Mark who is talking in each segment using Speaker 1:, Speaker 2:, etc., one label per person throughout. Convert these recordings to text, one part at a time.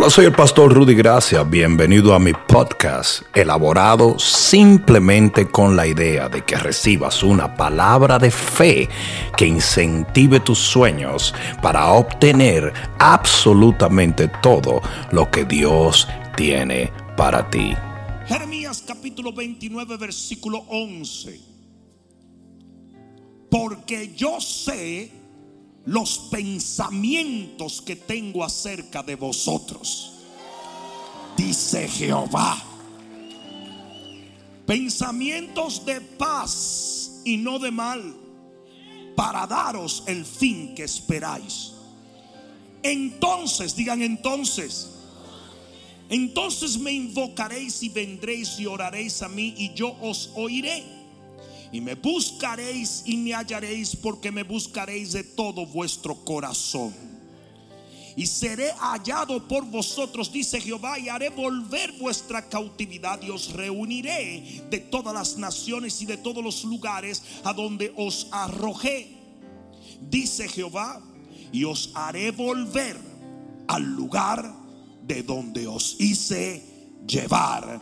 Speaker 1: Hola, soy el pastor Rudy Gracia. Bienvenido a mi podcast, elaborado simplemente con la idea de que recibas una palabra de fe que incentive tus sueños para obtener absolutamente todo lo que Dios tiene para ti.
Speaker 2: Jeremías capítulo 29, versículo 11. Porque yo sé los pensamientos que tengo acerca de vosotros, dice Jehová. Pensamientos de paz y no de mal, para daros el fin que esperáis. Entonces, digan entonces, entonces me invocaréis y vendréis y oraréis a mí y yo os oiré y me buscaréis y me hallaréis porque me buscaréis de todo vuestro corazón. Y seré hallado por vosotros, dice Jehová, y haré volver vuestra cautividad y os reuniré de todas las naciones y de todos los lugares a donde os arrojé, dice Jehová, y os haré volver al lugar de donde os hice llevar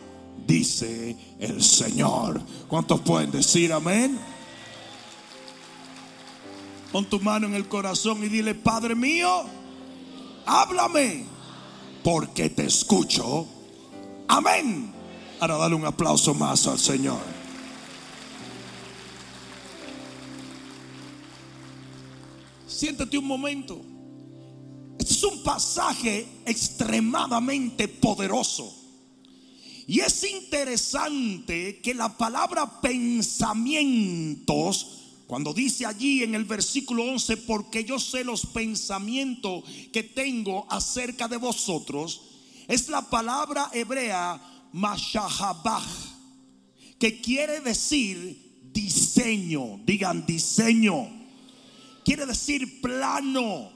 Speaker 2: dice el Señor. ¿Cuántos pueden decir amén? Pon tu mano en el corazón y dile, Padre mío, háblame, porque te escucho. Amén. Ahora dale un aplauso más al Señor. Siéntate un momento. Este es un pasaje extremadamente poderoso. Y es interesante que la palabra pensamientos, cuando dice allí en el versículo 11, porque yo sé los pensamientos que tengo acerca de vosotros, es la palabra hebrea mashahabah, que quiere decir diseño, digan diseño, quiere decir plano.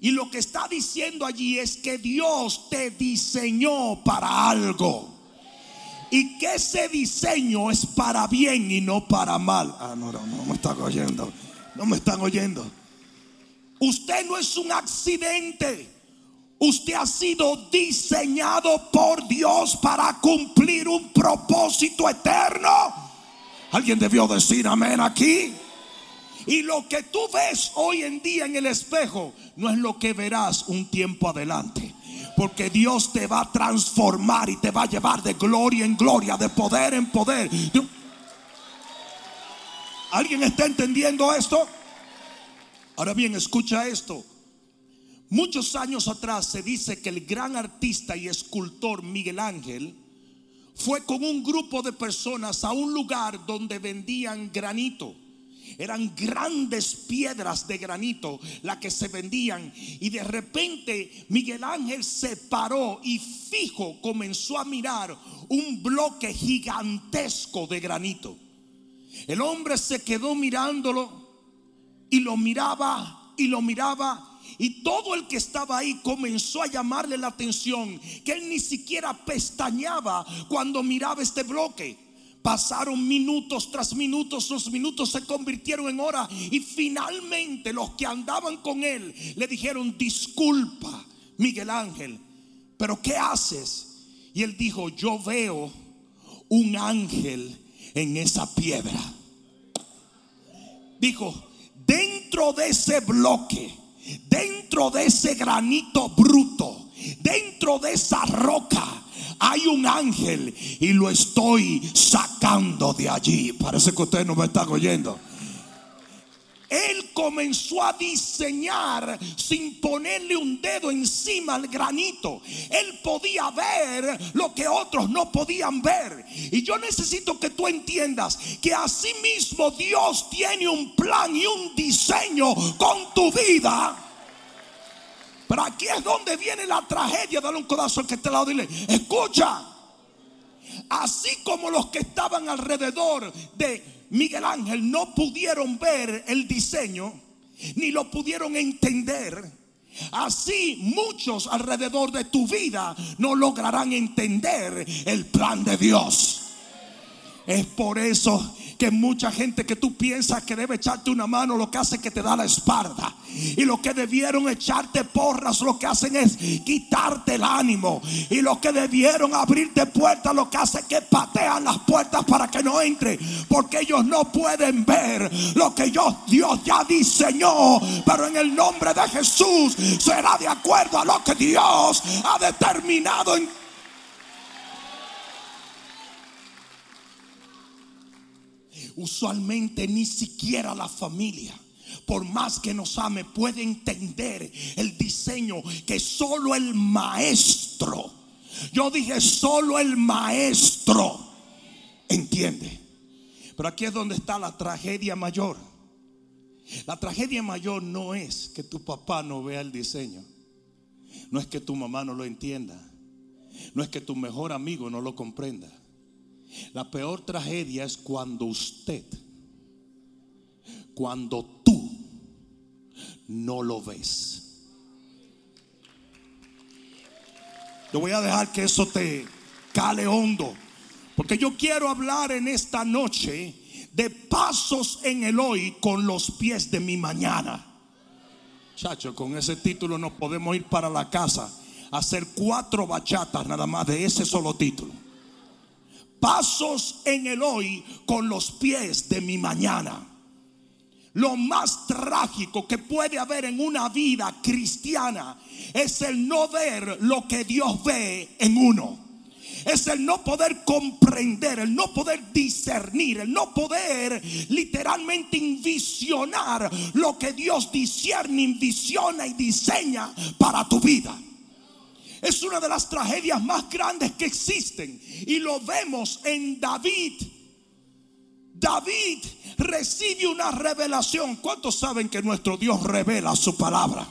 Speaker 2: Y lo que está diciendo allí es que Dios te diseñó para algo y que ese diseño es para bien y no para mal. Ah, no, no, no me están oyendo. No me están oyendo. Usted no es un accidente. Usted ha sido diseñado por Dios para cumplir un propósito eterno. Alguien debió decir amén aquí. Y lo que tú ves hoy en día en el espejo no es lo que verás un tiempo adelante. Porque Dios te va a transformar y te va a llevar de gloria en gloria, de poder en poder. ¿Alguien está entendiendo esto? Ahora bien, escucha esto. Muchos años atrás se dice que el gran artista y escultor Miguel Ángel fue con un grupo de personas a un lugar donde vendían granito. Eran grandes piedras de granito las que se vendían. Y de repente Miguel Ángel se paró y fijo comenzó a mirar un bloque gigantesco de granito. El hombre se quedó mirándolo y lo miraba y lo miraba. Y todo el que estaba ahí comenzó a llamarle la atención, que él ni siquiera pestañaba cuando miraba este bloque. Pasaron minutos tras minutos, los minutos se convirtieron en horas y finalmente los que andaban con él le dijeron, disculpa, Miguel Ángel, pero ¿qué haces? Y él dijo, yo veo un ángel en esa piedra. Dijo, dentro de ese bloque, dentro de ese granito bruto, dentro de esa roca, hay un ángel y lo estoy sacando de allí. Parece que ustedes no me están oyendo. Él comenzó a diseñar sin ponerle un dedo encima al granito. Él podía ver lo que otros no podían ver. Y yo necesito que tú entiendas que así mismo Dios tiene un plan y un diseño con tu vida pero aquí es donde viene la tragedia. Dale un codazo al que está al lado. Dile, escucha. Así como los que estaban alrededor de Miguel Ángel no pudieron ver el diseño, ni lo pudieron entender. Así muchos alrededor de tu vida no lograrán entender el plan de Dios. Es por eso que mucha gente que tú piensas que debe echarte una mano, lo que hace es que te da la espalda. Y lo que debieron echarte porras, lo que hacen es quitarte el ánimo. Y lo que debieron abrirte puertas, lo que hace es que patean las puertas para que no entre. Porque ellos no pueden ver lo que Dios, Dios ya diseñó. Pero en el nombre de Jesús será de acuerdo a lo que Dios ha determinado en usualmente ni siquiera la familia por más que nos ame, puede entender el diseño que solo el maestro, yo dije solo el maestro entiende. Pero aquí es donde está la tragedia mayor. La tragedia mayor no es que tu papá no vea el diseño, no es que tu mamá no lo entienda, no es que tu mejor amigo no lo comprenda. La peor tragedia es cuando usted, cuando tú no lo ves. Yo voy a dejar que eso te cale hondo, porque yo quiero hablar en esta noche de pasos en el hoy con los pies de mi mañana. Chacho, con ese título nos podemos ir para la casa a hacer cuatro bachatas nada más de ese solo título pasos en el hoy con los pies de mi mañana. Lo más trágico que puede haber en una vida cristiana es el no ver lo que Dios ve en uno. Es el no poder comprender, el no poder discernir, el no poder literalmente envisionar lo que Dios discierne, invisiona y diseña para tu vida. Es una de las tragedias más grandes que existen. Y lo vemos en David. David recibe una revelación. ¿Cuántos saben que nuestro Dios revela su palabra?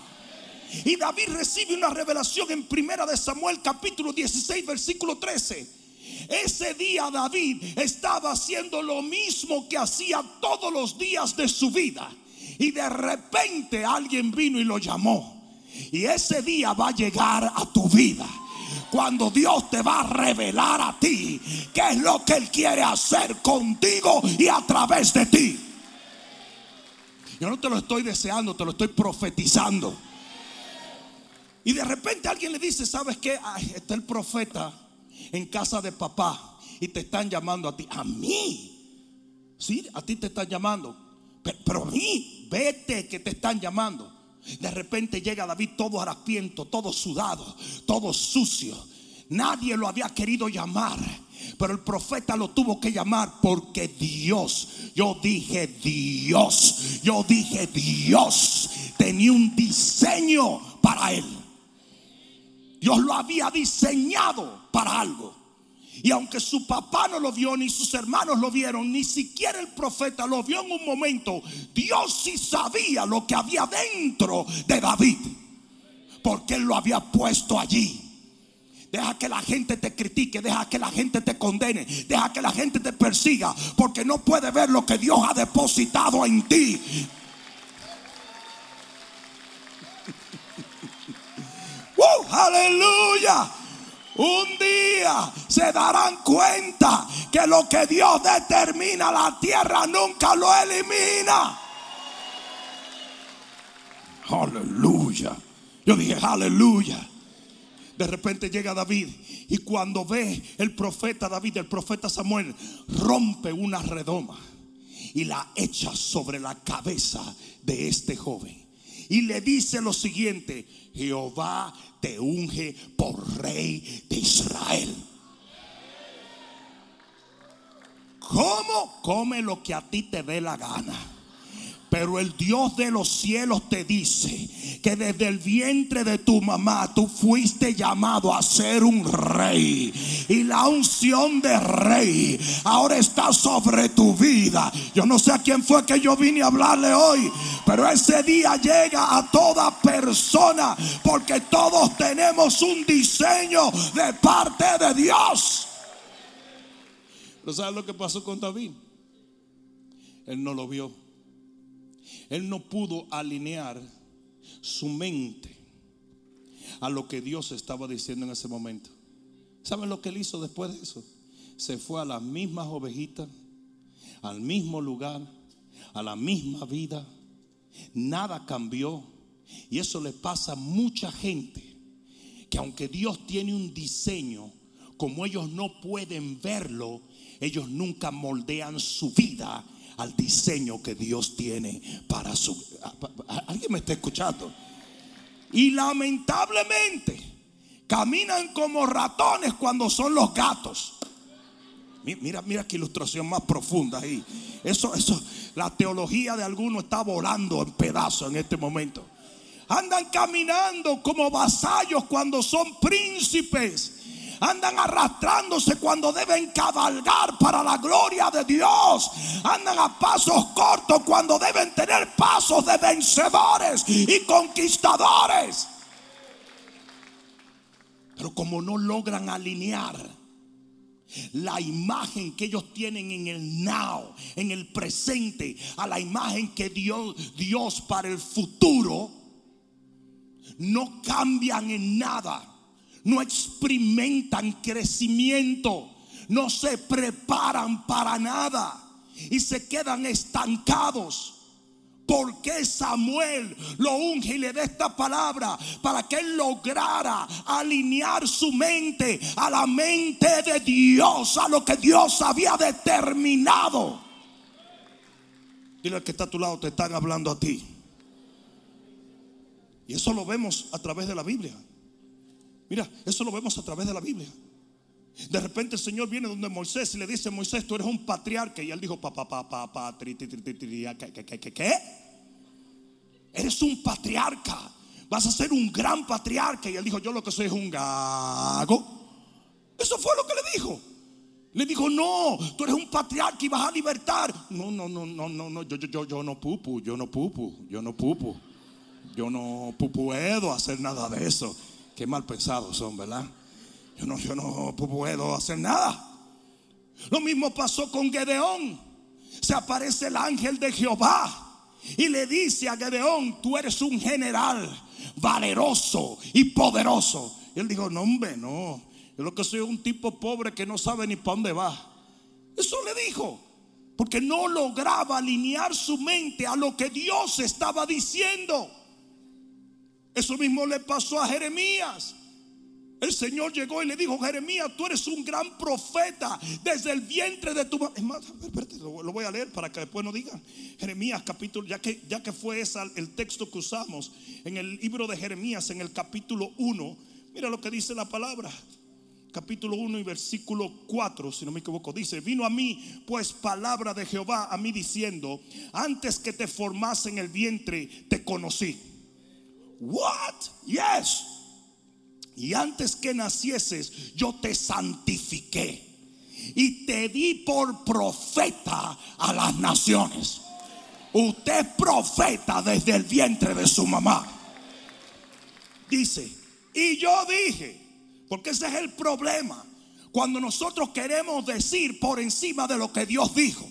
Speaker 2: Y David recibe una revelación en Primera de Samuel capítulo 16 versículo 13. Ese día David estaba haciendo lo mismo que hacía todos los días de su vida. Y de repente alguien vino y lo llamó. Y ese día va a llegar a tu vida. Cuando Dios te va a revelar a ti qué es lo que Él quiere hacer contigo y a través de ti. Yo no te lo estoy deseando, te lo estoy profetizando. Y de repente alguien le dice, ¿sabes qué? está el profeta en casa de papá y te están llamando a ti. A mí. Sí, a ti te están llamando. Pero, pero a mí, vete que te están llamando. De repente llega David todo harapiento, todo sudado, todo sucio. Nadie lo había querido llamar. Pero el profeta lo tuvo que llamar porque Dios, yo dije Dios, yo dije Dios, tenía un diseño para él. Dios lo había diseñado para algo. Y aunque su papá no lo vio, ni sus hermanos lo vieron, ni siquiera el profeta lo vio en un momento, Dios sí sabía lo que había dentro de David. Porque él lo había puesto allí. Deja que la gente te critique, deja que la gente te condene, deja que la gente te persiga, porque no puede ver lo que Dios ha depositado en ti. ¡Uh! aleluya. Un día se darán cuenta que lo que Dios determina la tierra nunca lo elimina. Aleluya. Yo dije, aleluya. De repente llega David y cuando ve el profeta David, el profeta Samuel, rompe una redoma y la echa sobre la cabeza de este joven. Y le dice lo siguiente, Jehová te unge por rey de Israel. ¿Cómo? Come lo que a ti te dé la gana. Pero el Dios de los cielos te dice que desde el vientre de tu mamá tú fuiste llamado a ser un rey. Y la unción de rey ahora está sobre tu vida. Yo no sé a quién fue que yo vine a hablarle hoy. Pero ese día llega a toda persona. Porque todos tenemos un diseño de parte de Dios. ¿Pero sabes lo que pasó con David? Él no lo vio. Él no pudo alinear su mente a lo que Dios estaba diciendo en ese momento. ¿Saben lo que él hizo después de eso? se fue a las mismas ovejitas, al mismo lugar, a la misma vida. Nada cambió. Y eso le pasa a mucha gente que aunque Dios tiene un diseño, como ellos no pueden verlo, ellos nunca moldean su vida al diseño que Dios tiene para su... ¿Alguien me está escuchando? Y lamentablemente caminan como ratones cuando son los gatos. Mira, mira qué ilustración más profunda ahí. Eso, eso, la teología de algunos está volando en pedazos en este momento. Andan caminando como vasallos cuando son príncipes. Andan arrastrándose cuando deben cabalgar para la gloria de Dios. Andan a pasos cortos cuando deben tener pasos de vencedores y conquistadores. Pero como no logran alinear la imagen que ellos tienen en el now, en el presente, a la imagen que dio Dios para el futuro, no cambian en nada, no experimentan crecimiento, no se preparan para nada y se quedan estancados. ¿Por qué Samuel lo unge y le da esta palabra? Para que él lograra alinear su mente a la mente de Dios, a lo que Dios había determinado. Dile al que está a tu lado, te están hablando a ti. Y eso lo vemos a través de la Biblia. Mira, eso lo vemos a través de la Biblia. De repente el Señor viene donde Moisés y le dice, Moisés, tú eres un patriarca. Y él dijo, papá, papá, papá, ¿qué, qué, qué? Eres un patriarca. Vas a ser un gran patriarca. Y él dijo, yo lo que soy es un gago. Eso fue lo que le dijo. Le dijo, no, tú eres un patriarca y vas a libertar. No, no, no, no, no, no, yo, yo, yo, yo no pupu, yo no pupu, yo no pupu. Yo no puedo hacer nada de eso. Qué mal pensados son, ¿verdad? Yo no, yo no puedo hacer nada. Lo mismo pasó con Gedeón. Se aparece el ángel de Jehová y le dice a Gedeón, tú eres un general valeroso y poderoso. Él dijo, no hombre, no. Yo lo que soy un tipo pobre que no sabe ni para dónde va. Eso le dijo. Porque no lograba alinear su mente a lo que Dios estaba diciendo. Eso mismo le pasó a Jeremías. El Señor llegó y le dijo, Jeremías, tú eres un gran profeta desde el vientre de tu madre. Espérate, lo, voy a leer para que después no digan. Jeremías capítulo, ya que, ya que fue el texto que usamos en el libro de Jeremías, en el capítulo 1, mira lo que dice la palabra. Capítulo 1 y versículo 4, si no me equivoco, dice, vino a mí pues palabra de Jehová a mí diciendo, antes que te formase en el vientre, te conocí. What? Yes. Y antes que nacieses, yo te santifiqué. Y te di por profeta a las naciones. Usted es profeta desde el vientre de su mamá. Dice, y yo dije, porque ese es el problema. Cuando nosotros queremos decir por encima de lo que Dios dijo.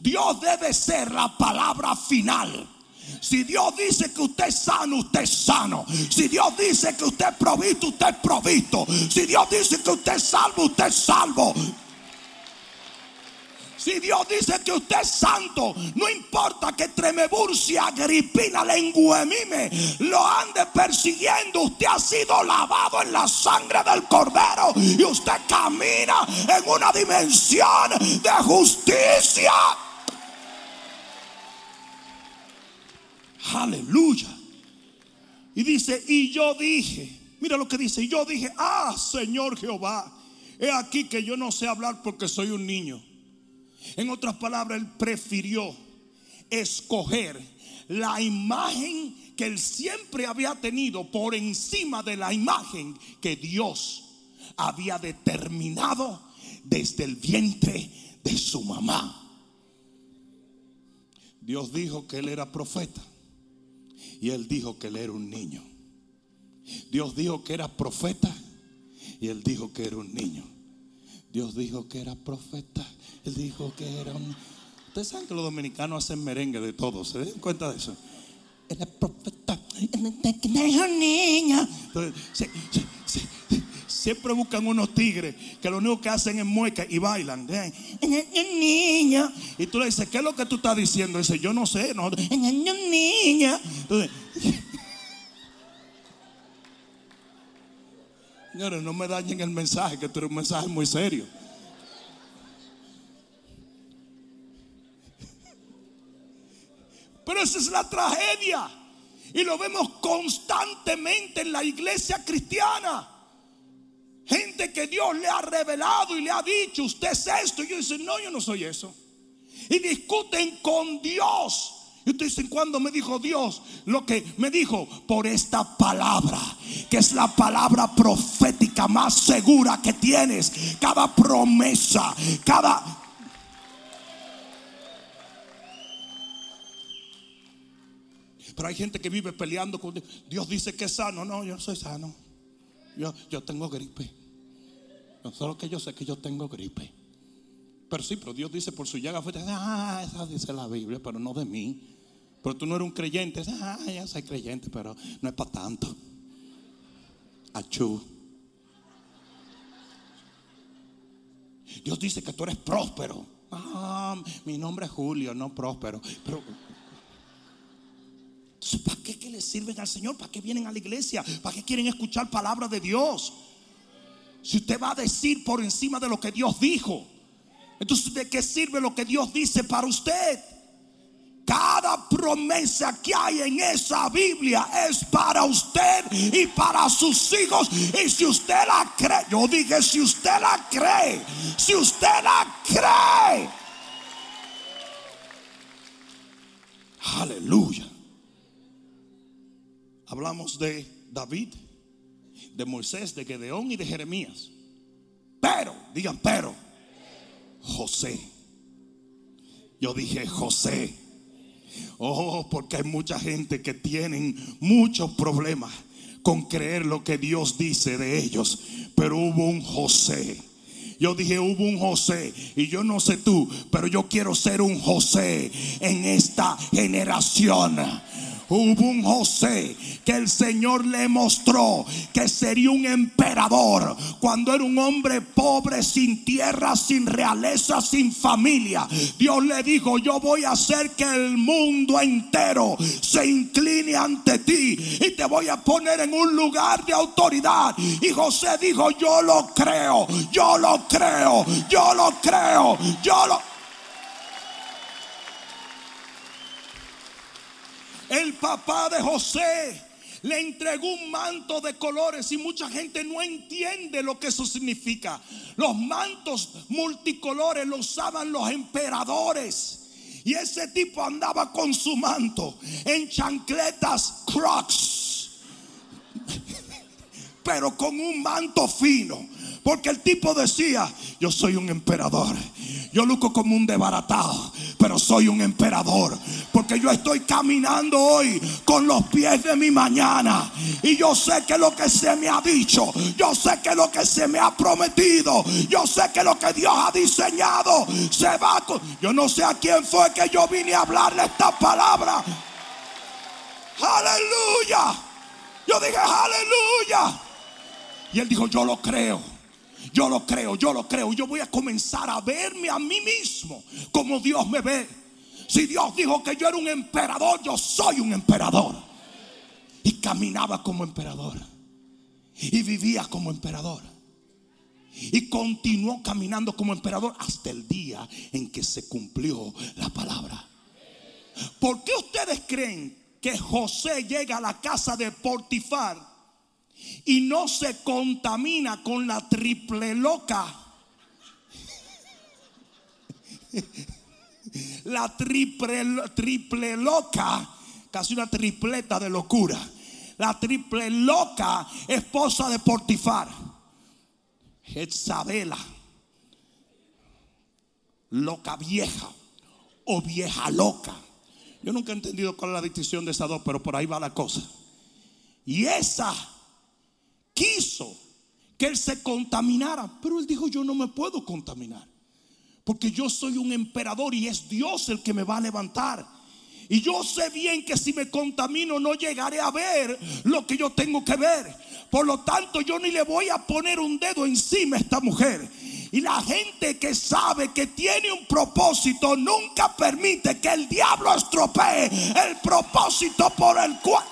Speaker 2: Dios debe ser la palabra final. Si Dios dice que usted es sano, usted es sano. Si Dios dice que usted es provisto, usted es provisto. Si Dios dice que usted es salvo, usted es salvo. Si Dios dice que usted es santo, no importa que Tremeburcia, Agripina, Lenguemime lo ande persiguiendo. Usted ha sido lavado en la sangre del Cordero y usted camina en una dimensión de justicia. Aleluya. Y dice, y yo dije, mira lo que dice, y yo dije, ah, Señor Jehová, he aquí que yo no sé hablar porque soy un niño. En otras palabras, él prefirió escoger la imagen que él siempre había tenido por encima de la imagen que Dios había determinado desde el vientre de su mamá. Dios dijo que él era profeta. Y él dijo que él era un niño. Dios dijo que era profeta y él dijo que era un niño. Dios dijo que era profeta. Él dijo que era un... Ustedes saben que los dominicanos hacen merengue de todo. ¿Se den cuenta de eso? Era profeta. Que era un niño. Entonces, siempre buscan unos tigres que lo único que hacen es mueca y bailan. Niña. Y tú le dices, ¿qué es lo que tú estás diciendo? dice, yo no sé. No. Niña. Señores, no me dañen el mensaje, que tú eres un mensaje muy serio. Pero esa es la tragedia. Y lo vemos constantemente en la iglesia cristiana. Gente que Dios le ha revelado y le ha dicho, usted es esto. Y yo dice, no, yo no soy eso. Y discuten con Dios. Y ustedes dicen, ¿cuándo me dijo Dios lo que me dijo? Por esta palabra, que es la palabra profética más segura que tienes. Cada promesa, cada Pero hay gente que vive peleando con Dios. Dios dice que es sano. No, yo no soy sano. Yo, yo tengo gripe. Solo que yo sé que yo tengo gripe. Pero sí, pero Dios dice por su llaga fue. Ah, esa dice la Biblia, pero no de mí. Pero tú no eres un creyente. Ah, ya soy creyente, pero no es para tanto. Achú. Dios dice que tú eres próspero. Ah, mi nombre es Julio, no próspero. Pero ¿para qué que le sirven al Señor? ¿Para qué vienen a la iglesia? ¿Para qué quieren escuchar palabra de Dios? Si usted va a decir por encima de lo que Dios dijo, entonces ¿de qué sirve lo que Dios dice para usted? Cada promesa que hay en esa Biblia es para usted y para sus hijos. Y si usted la cree, yo dije, si usted la cree, si usted la cree. Aleluya. Hablamos de David, de Moisés, de Gedeón y de Jeremías. Pero, digan, pero, José. Yo dije José. Oh, porque hay mucha gente que tienen muchos problemas con creer lo que Dios dice de ellos. Pero hubo un José. Yo dije, hubo un José. Y yo no sé tú, pero yo quiero ser un José en esta generación hubo un José que el Señor le mostró que sería un emperador cuando era un hombre pobre, sin tierra, sin realeza, sin familia. Dios le dijo, yo voy a hacer que el mundo entero se incline ante ti y te voy a poner en un lugar de autoridad. Y José dijo, yo lo creo, yo lo creo, yo lo creo, yo lo... El papá de José le entregó un manto de colores y mucha gente no entiende lo que eso significa. Los mantos multicolores los usaban los emperadores. Y ese tipo andaba con su manto en chancletas crocs, pero con un manto fino. Porque el tipo decía, yo soy un emperador. Yo luco como un desbaratado, pero soy un emperador. Porque yo estoy caminando hoy con los pies de mi mañana. Y yo sé que lo que se me ha dicho, yo sé que lo que se me ha prometido, yo sé que lo que Dios ha diseñado se va. Con... Yo no sé a quién fue que yo vine a hablarle esta palabra. Aleluya. Yo dije, aleluya. Y él dijo, yo lo creo. Yo lo creo, yo lo creo. Yo voy a comenzar a verme a mí mismo como Dios me ve. Si Dios dijo que yo era un emperador, yo soy un emperador. Y caminaba como emperador. Y vivía como emperador. Y continuó caminando como emperador hasta el día en que se cumplió la palabra. ¿Por qué ustedes creen que José llega a la casa de Portifar y no se contamina con la triple loca. La triple, triple loca, casi una tripleta de locura. La triple loca, esposa de Portifar. Jezabela, loca vieja o vieja loca. Yo nunca he entendido cuál es la distinción de esas dos, pero por ahí va la cosa. Y esa quiso que él se contaminara, pero él dijo, yo no me puedo contaminar, porque yo soy un emperador y es Dios el que me va a levantar. Y yo sé bien que si me contamino no llegaré a ver lo que yo tengo que ver. Por lo tanto, yo ni le voy a poner un dedo encima a esta mujer. Y la gente que sabe que tiene un propósito nunca permite que el diablo estropee el propósito por el cual...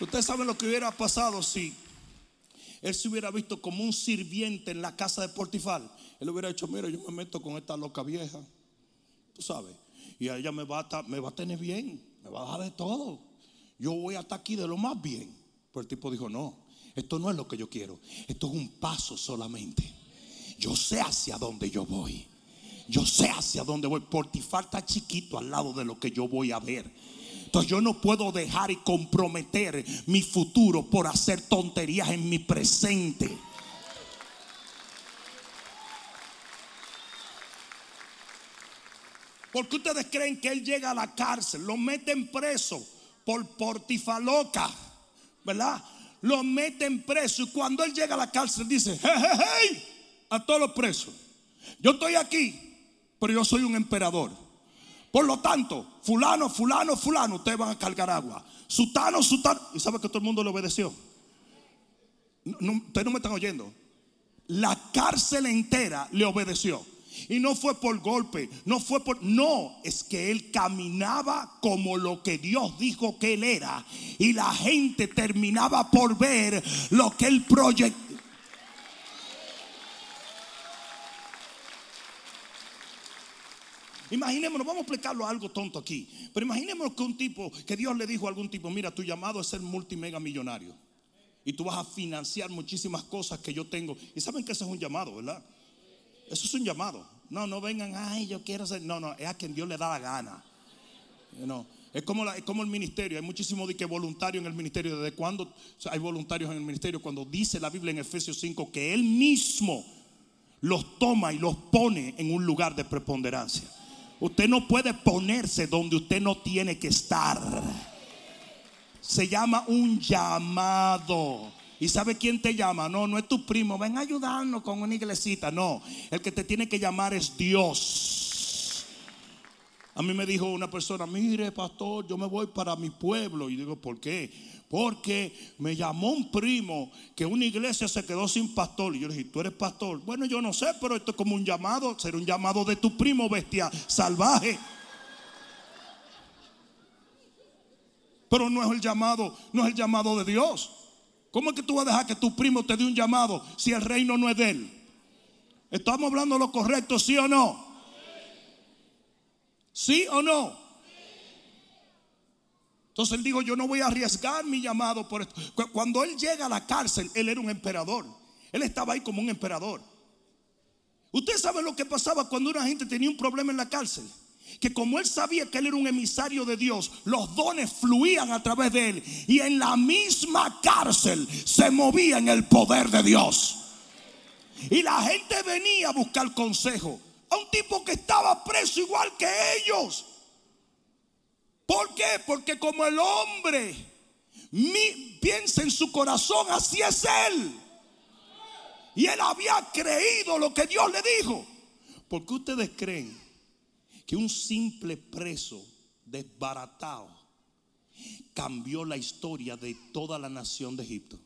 Speaker 2: Ustedes saben lo que hubiera pasado si él se hubiera visto como un sirviente en la casa de Portifal. Él hubiera dicho, mira, yo me meto con esta loca vieja. Tú sabes. Y ella me va, a, tener bien. Me va a dar de todo. Yo voy hasta aquí de lo más bien. Pero el tipo dijo, no, esto no es lo que yo quiero. Esto es un paso solamente. Yo sé hacia dónde yo voy. Yo sé hacia dónde voy. Portifal está chiquito al lado de lo que yo voy a ver. Entonces yo no puedo dejar y comprometer mi futuro por hacer tonterías en mi presente. Porque ustedes creen que él llega a la cárcel, lo meten preso por portifaloca, ¿verdad? Lo meten preso y cuando él llega a la cárcel dice, hey, hey, hey, a todos los presos, yo estoy aquí, pero yo soy un emperador. Por lo tanto, fulano, fulano, fulano, ustedes van a cargar agua. Sutano, sutano. ¿Y sabe que todo el mundo le obedeció? ustedes no me están oyendo. La cárcel entera le obedeció. Y no fue por golpe, no fue por... No, es que él caminaba como lo que Dios dijo que él era. Y la gente terminaba por ver lo que él proyectó. Imaginémonos, vamos a explicarlo algo tonto aquí. Pero imaginémonos que un tipo, que Dios le dijo a algún tipo, mira, tu llamado es ser multimega millonario. Y tú vas a financiar muchísimas cosas que yo tengo. Y saben que eso es un llamado, ¿verdad? Eso es un llamado. No, no vengan, ay, yo quiero ser. No, no, es a quien Dios le da la gana. como es como el ministerio. Hay muchísimo de que voluntario en el ministerio. ¿Desde cuándo hay voluntarios en el ministerio? Cuando dice la Biblia en Efesios 5 que Él mismo los toma y los pone en un lugar de preponderancia. Usted no puede ponerse donde usted no tiene que estar. Se llama un llamado. ¿Y sabe quién te llama? No, no es tu primo. Ven a ayudarnos con una iglesita. No, el que te tiene que llamar es Dios. A mí me dijo una persona, mire pastor, yo me voy para mi pueblo. Y digo, ¿por qué? Porque me llamó un primo que una iglesia se quedó sin pastor. Y yo le dije, ¿tú eres pastor? Bueno, yo no sé, pero esto es como un llamado. Será un llamado de tu primo, bestia salvaje. Pero no es el llamado, no es el llamado de Dios. ¿Cómo es que tú vas a dejar que tu primo te dé un llamado si el reino no es de él? ¿Estamos hablando lo correcto, sí o no? ¿Sí o no? Entonces él dijo, yo no voy a arriesgar mi llamado por esto. Cuando él llega a la cárcel, él era un emperador. Él estaba ahí como un emperador. Usted sabe lo que pasaba cuando una gente tenía un problema en la cárcel que como él sabía que él era un emisario de Dios, los dones fluían a través de él y en la misma cárcel se movía en el poder de Dios. Y la gente venía a buscar consejo a un tipo que estaba preso igual que ellos. ¿Por qué? Porque como el hombre piensa en su corazón, así es él. Y él había creído lo que Dios le dijo. ¿Por qué ustedes creen que un simple preso desbaratado cambió la historia de toda la nación de Egipto.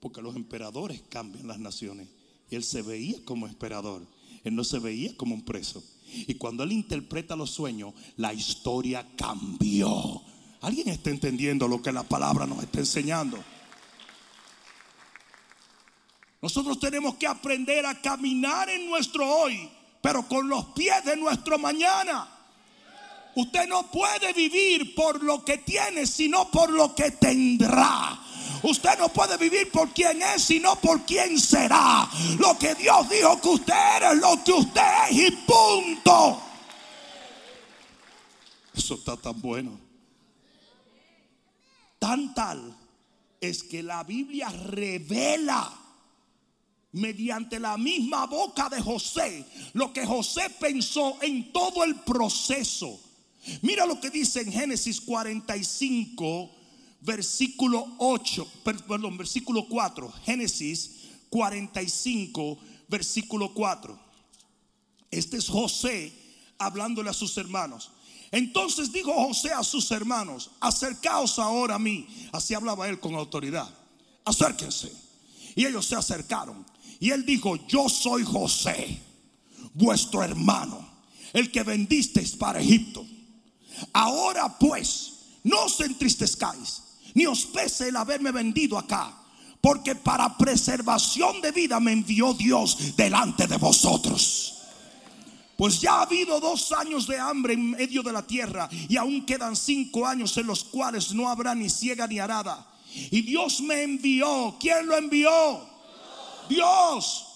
Speaker 2: Porque los emperadores cambian las naciones. Y él se veía como emperador. Él no se veía como un preso. Y cuando él interpreta los sueños, la historia cambió. ¿Alguien está entendiendo lo que la palabra nos está enseñando? Nosotros tenemos que aprender a caminar en nuestro hoy pero con los pies de nuestro mañana. Usted no puede vivir por lo que tiene, sino por lo que tendrá. Usted no puede vivir por quien es, sino por quien será. Lo que Dios dijo que usted era, lo que usted es y punto. Eso está tan bueno. Tan tal es que la Biblia revela mediante la misma boca de José lo que José pensó en todo el proceso. Mira lo que dice en Génesis 45, versículo 8, perdón, versículo 4. Génesis 45, versículo 4. Este es José hablándole a sus hermanos. Entonces dijo José a sus hermanos, acercaos ahora a mí. Así hablaba él con autoridad. Acérquense. Y ellos se acercaron. Y él dijo, yo soy José, vuestro hermano, el que vendisteis para Egipto. Ahora pues, no os entristezcáis, ni os pese el haberme vendido acá, porque para preservación de vida me envió Dios delante de vosotros. Pues ya ha habido dos años de hambre en medio de la tierra y aún quedan cinco años en los cuales no habrá ni ciega ni arada. Y Dios me envió. ¿Quién lo envió? Dios.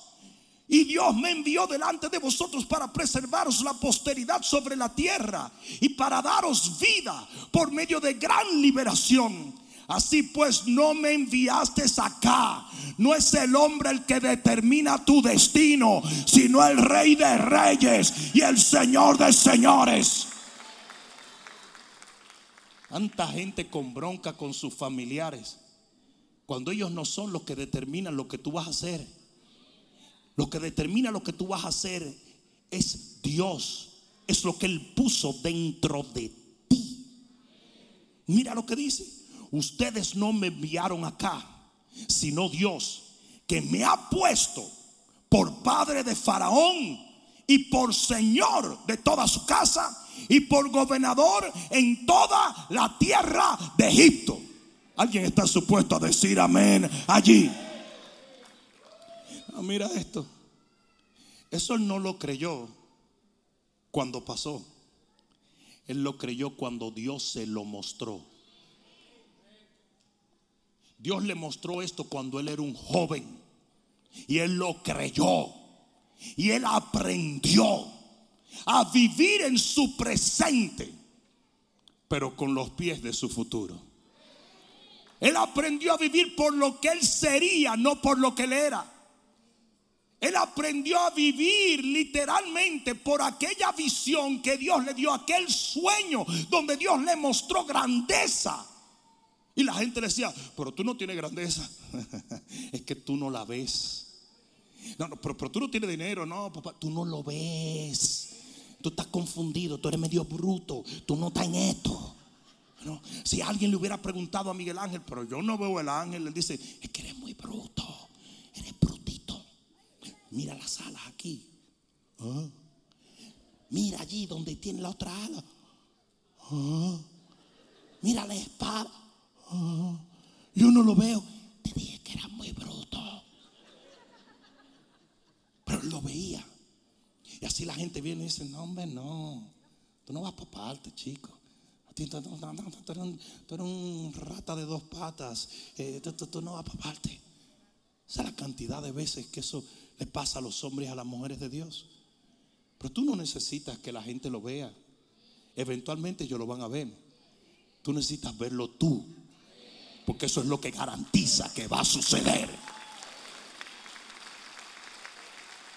Speaker 2: Y Dios me envió delante de vosotros para preservaros la posteridad sobre la tierra y para daros vida por medio de gran liberación. Así pues, no me enviaste acá. No es el hombre el que determina tu destino, sino el rey de reyes y el señor de señores. Tanta gente con bronca con sus familiares, cuando ellos no son los que determinan lo que tú vas a hacer. Lo que determina lo que tú vas a hacer es Dios. Es lo que Él puso dentro de ti. Mira lo que dice. Ustedes no me enviaron acá, sino Dios, que me ha puesto por padre de Faraón y por señor de toda su casa y por gobernador en toda la tierra de Egipto. ¿Alguien está supuesto a decir amén allí? Ah, mira esto. Eso no lo creyó cuando pasó. Él lo creyó cuando Dios se lo mostró. Dios le mostró esto cuando él era un joven. Y él lo creyó. Y él aprendió a vivir en su presente, pero con los pies de su futuro. Él aprendió a vivir por lo que él sería, no por lo que él era. Él aprendió a vivir literalmente por aquella visión que Dios le dio, aquel sueño donde Dios le mostró grandeza. Y la gente le decía, pero tú no tienes grandeza. es que tú no la ves. No, no pero, tú no tienes dinero. No, papá, tú no lo ves. Tú estás confundido, tú eres medio bruto, tú no estás en esto. Si alguien le hubiera preguntado a Miguel Ángel, pero yo no veo el ángel, él dice, es que eres muy bruto, eres brutito. Mira las alas aquí. ¿Ah? Mira allí donde tiene la otra ala. ¿Ah? Mira la espada. Yo no lo veo. Te dije que era muy bruto. Pero lo veía. Y así la gente viene y dice, no, hombre, no. Tú no vas para parte, chico. Tú, eres un rata de dos patas. Eh, tú, no vas para parte. Esa es la cantidad de veces que eso le pasa a los hombres y a las mujeres de Dios. Pero tú no necesitas que la gente lo vea. Eventualmente ellos lo van a ver. Tú necesitas verlo tú. Porque eso es lo que garantiza que va a suceder.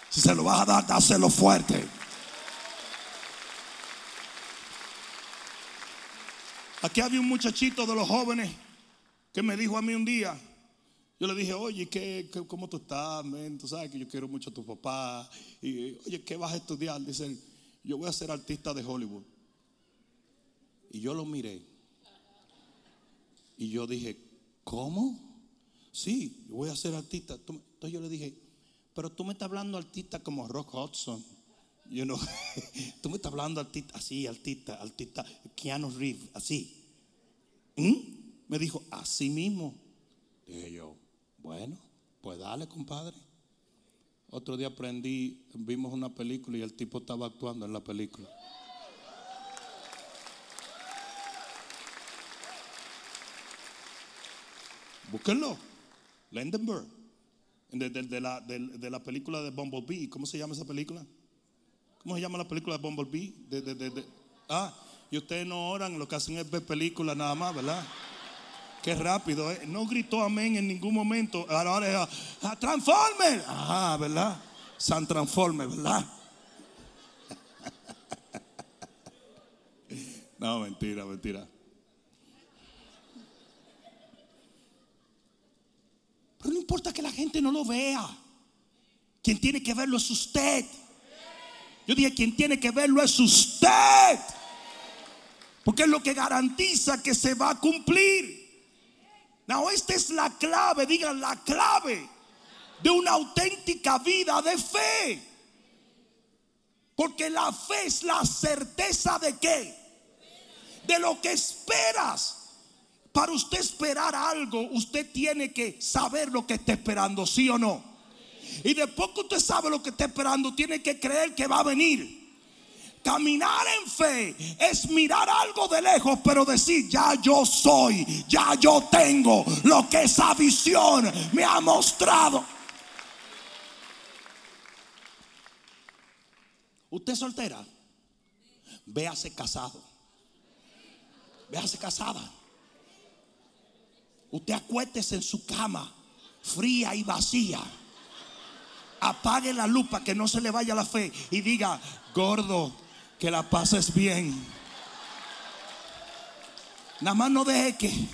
Speaker 2: Si se lo vas a dar, dáselo fuerte. Aquí había un muchachito de los jóvenes que me dijo a mí un día, yo le dije, oye, ¿qué, cómo tú estás, Tú sabes que yo quiero mucho a tu papá. Y, oye, ¿qué vas a estudiar? Dice, yo voy a ser artista de Hollywood. Y yo lo miré. Y yo dije, ¿cómo? Sí, voy a ser artista. Entonces yo le dije, pero tú me estás hablando artista como Rock Hudson. You know, tú me estás hablando artista así, artista, artista, Keanu Reeves, así. ¿Mm? Me dijo, así mismo. Dije yo, bueno, pues dale, compadre. Otro día aprendí, vimos una película y el tipo estaba actuando en la película. Búsquenlo. Lendenberg de, la, de, la, película de Bumblebee. ¿Cómo se llama esa película? ¿Cómo se llama la película de Bumblebee? ah, y ustedes no oran, lo que hacen es ver películas nada más, ¿verdad? Qué rápido, ¿eh? No gritó amén en ningún momento. Ahora es a, ah, Transformer. Ajá, ¿verdad? San Transformer, ¿verdad? no, mentira, mentira. Pero no importa que la gente no lo vea. Quien tiene que verlo es usted. Yo dije, quien tiene que verlo es usted. Porque es lo que garantiza que se va a cumplir. No, esta es la clave, digan la clave de una auténtica vida de fe. Porque la fe es la certeza de qué? De lo que esperas. Para usted esperar algo, usted tiene que saber lo que está esperando, sí o no. Y después que usted sabe lo que está esperando, tiene que creer que va a venir. Caminar en fe es mirar algo de lejos, pero decir, ya yo soy, ya yo tengo lo que esa visión me ha mostrado. Usted soltera, véase casado, véase casada. Usted acuéstese en su cama, fría y vacía. Apague la lupa que no se le vaya la fe y diga, gordo, que la pases bien. Nada más no deje que,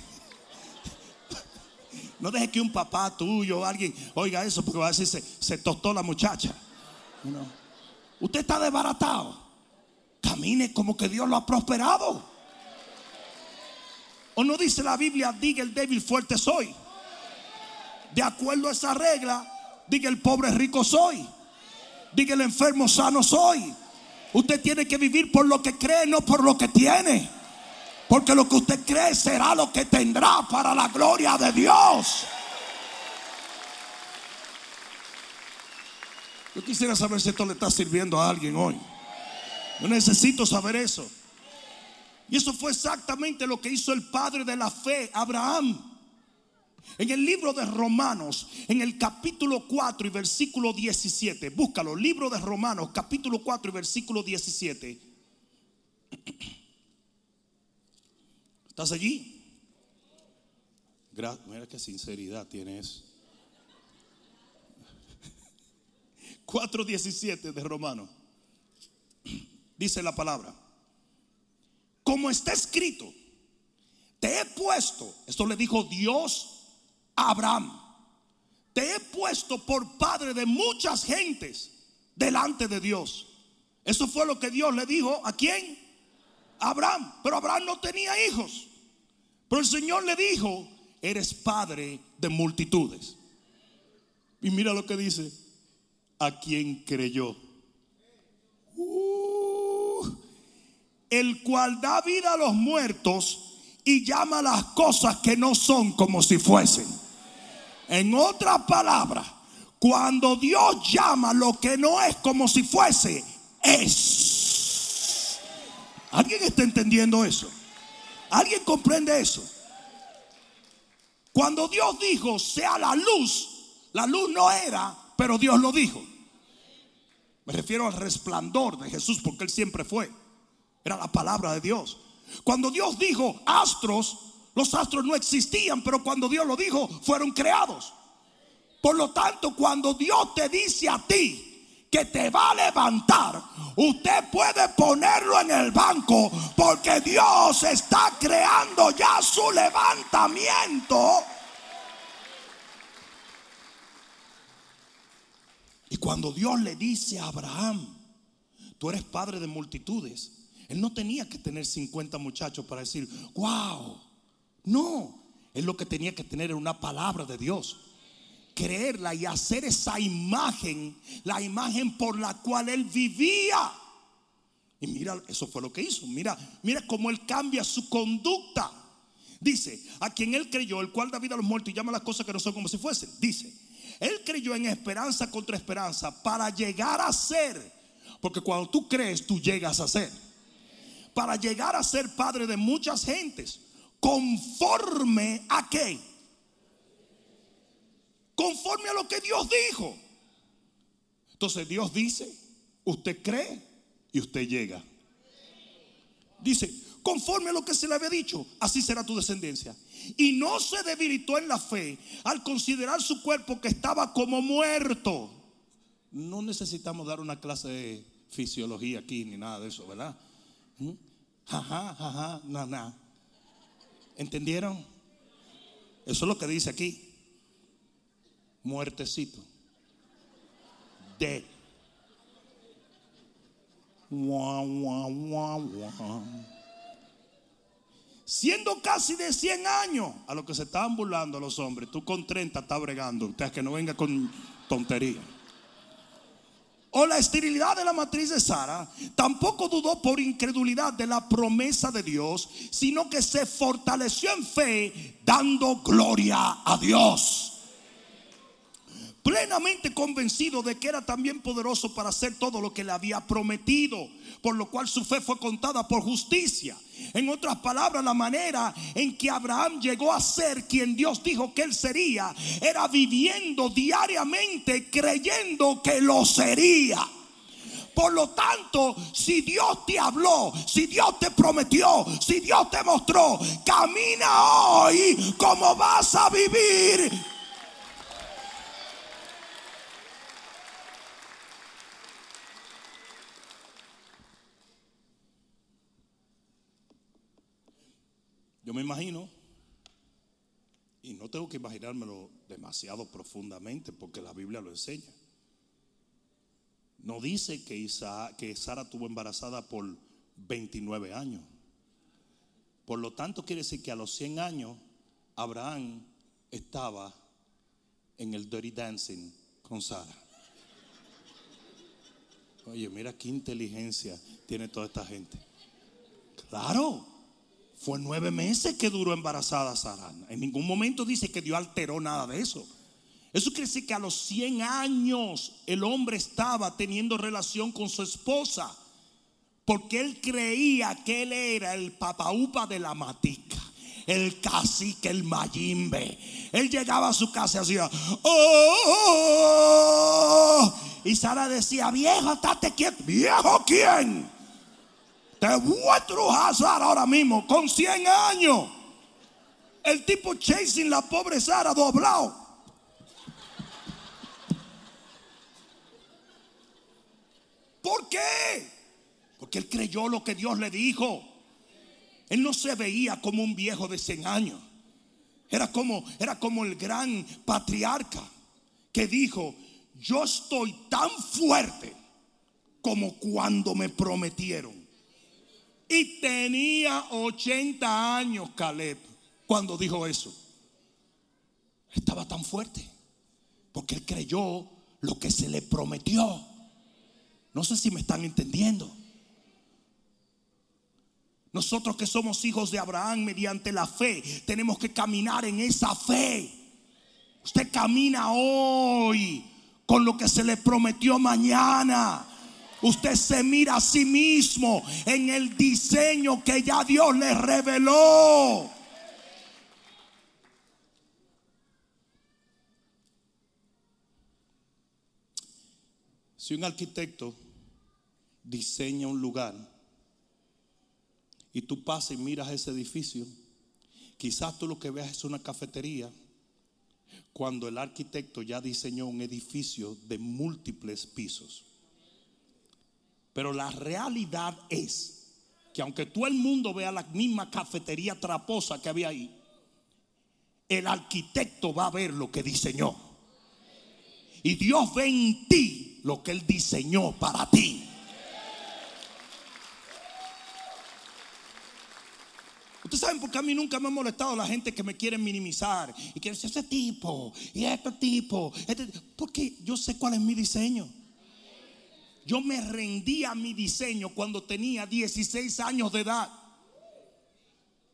Speaker 2: no deje que un papá tuyo o alguien oiga eso porque va a decir se, se tostó la muchacha. Usted está desbaratado. Camine como que Dios lo ha prosperado. ¿O no dice la Biblia, diga el débil fuerte soy? De acuerdo a esa regla, diga el pobre rico soy. Diga el enfermo sano soy. Usted tiene que vivir por lo que cree, no por lo que tiene. Porque lo que usted cree será lo que tendrá para la gloria de Dios. Yo quisiera saber si esto le está sirviendo a alguien hoy. Yo necesito saber eso. Y eso fue exactamente lo que hizo el padre de la fe, Abraham. En el libro de Romanos, en el capítulo 4 y versículo 17, búscalo, libro de Romanos, capítulo 4 y versículo 17. ¿Estás allí? Mira qué sinceridad tienes. 4.17 de Romanos. Dice la palabra. Como está escrito, te he puesto, esto le dijo Dios Abraham, te he puesto por padre de muchas gentes delante de Dios. Eso fue lo que Dios le dijo a quién? Abraham. Pero Abraham no tenía hijos. Pero el Señor le dijo, eres padre de multitudes. Y mira lo que dice, a quien creyó. Uh, el cual da vida a los muertos y llama las cosas que no son como si fuesen. En otras palabras, cuando Dios llama lo que no es como si fuese, es. ¿Alguien está entendiendo eso? ¿Alguien comprende eso? Cuando Dios dijo, sea la luz, la luz no era, pero Dios lo dijo. Me refiero al resplandor de Jesús, porque Él siempre fue. Era la palabra de Dios. Cuando Dios dijo astros, los astros no existían, pero cuando Dios lo dijo, fueron creados. Por lo tanto, cuando Dios te dice a ti que te va a levantar, usted puede ponerlo en el banco porque Dios está creando ya su levantamiento. Y cuando Dios le dice a Abraham, tú eres padre de multitudes, él no tenía que tener 50 muchachos para decir, wow, no, él lo que tenía que tener era una palabra de Dios. Creerla y hacer esa imagen, la imagen por la cual él vivía. Y mira, eso fue lo que hizo. Mira, mira cómo él cambia su conducta. Dice, a quien él creyó, el cual da vida a los muertos y llama las cosas que no son como si fuesen. Dice, él creyó en esperanza contra esperanza para llegar a ser. Porque cuando tú crees, tú llegas a ser. Para llegar a ser padre de muchas gentes conforme a qué? Conforme a lo que Dios dijo. Entonces Dios dice, usted cree y usted llega. Dice, conforme a lo que se le había dicho, así será tu descendencia. Y no se debilitó en la fe al considerar su cuerpo que estaba como muerto. No necesitamos dar una clase de fisiología aquí ni nada de eso, ¿verdad? ¿Mm? Jaja, jaja, nada. ¿Entendieron? Eso es lo que dice aquí. Muertecito. De. Siendo casi de 100 años, a lo que se estaban burlando los hombres, tú con 30 estás bregando, usted que no venga con tontería. O la esterilidad de la matriz de Sara, tampoco dudó por incredulidad de la promesa de Dios, sino que se fortaleció en fe, dando gloria a Dios plenamente convencido de que era también poderoso para hacer todo lo que le había prometido, por lo cual su fe fue contada por justicia. En otras palabras, la manera en que Abraham llegó a ser quien Dios dijo que él sería, era viviendo diariamente creyendo que lo sería. Por lo tanto, si Dios te habló, si Dios te prometió, si Dios te mostró, camina hoy como vas a vivir Yo me imagino, y no tengo que imaginármelo demasiado profundamente porque la Biblia lo enseña. No dice que, que Sara tuvo embarazada por 29 años. Por lo tanto, quiere decir que a los 100 años Abraham estaba en el dirty dancing con Sara. Oye, mira qué inteligencia tiene toda esta gente. Claro. Fue nueve meses que duró embarazada Sara. En ningún momento dice que Dios alteró nada de eso. Eso quiere decir que a los 100 años el hombre estaba teniendo relación con su esposa. Porque él creía que él era el papaupa de la matica. El cacique, el mayimbe. Él llegaba a su casa y hacía. Oh", y Sara decía: Viejo, estate quieto. ¿Viejo quién? A trujar ahora mismo con 100 años. El tipo chasing la pobre Sara doblado. ¿Por qué? Porque él creyó lo que Dios le dijo. Él no se veía como un viejo de 100 años. Era como, era como el gran patriarca que dijo, yo estoy tan fuerte como cuando me prometieron. Y tenía 80 años Caleb cuando dijo eso. Estaba tan fuerte porque él creyó lo que se le prometió. No sé si me están entendiendo. Nosotros que somos hijos de Abraham mediante la fe, tenemos que caminar en esa fe. Usted camina hoy con lo que se le prometió mañana. Usted se mira a sí mismo en el diseño que ya Dios le reveló. Si un arquitecto diseña un lugar y tú pasas y miras ese edificio, quizás tú lo que veas es una cafetería, cuando el arquitecto ya diseñó un edificio de múltiples pisos. Pero la realidad es que aunque todo el mundo vea la misma cafetería traposa que había ahí, el arquitecto va a ver lo que diseñó. Y Dios ve en ti lo que Él diseñó para ti. Ustedes saben por qué a mí nunca me ha molestado la gente que me quiere minimizar y quiere decir ese tipo y este tipo. Este, porque yo sé cuál es mi diseño. Yo me rendí a mi diseño cuando tenía 16 años de edad.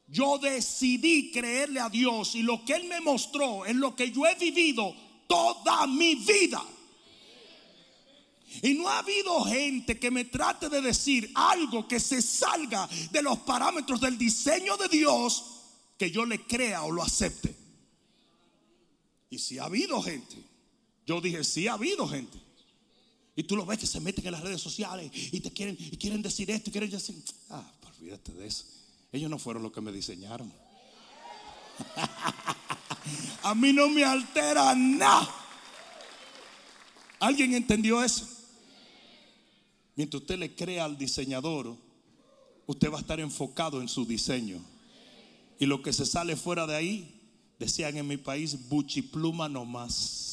Speaker 2: Yo decidí creerle a Dios y lo que Él me mostró es lo que yo he vivido toda mi vida. Y no ha habido gente que me trate de decir algo que se salga de los parámetros del diseño de Dios que yo le crea o lo acepte. Y si ha habido gente, yo dije, sí ha habido gente y tú lo ves que se meten en las redes sociales y te quieren, y quieren decir esto y quieren decir, ah, pues olvídate de eso. Ellos no fueron los que me diseñaron. A mí no me altera nada. ¿Alguien entendió eso? Mientras usted le crea al diseñador, usted va a estar enfocado en su diseño. Y lo que se sale fuera de ahí, decían en mi país, buchipluma nomás.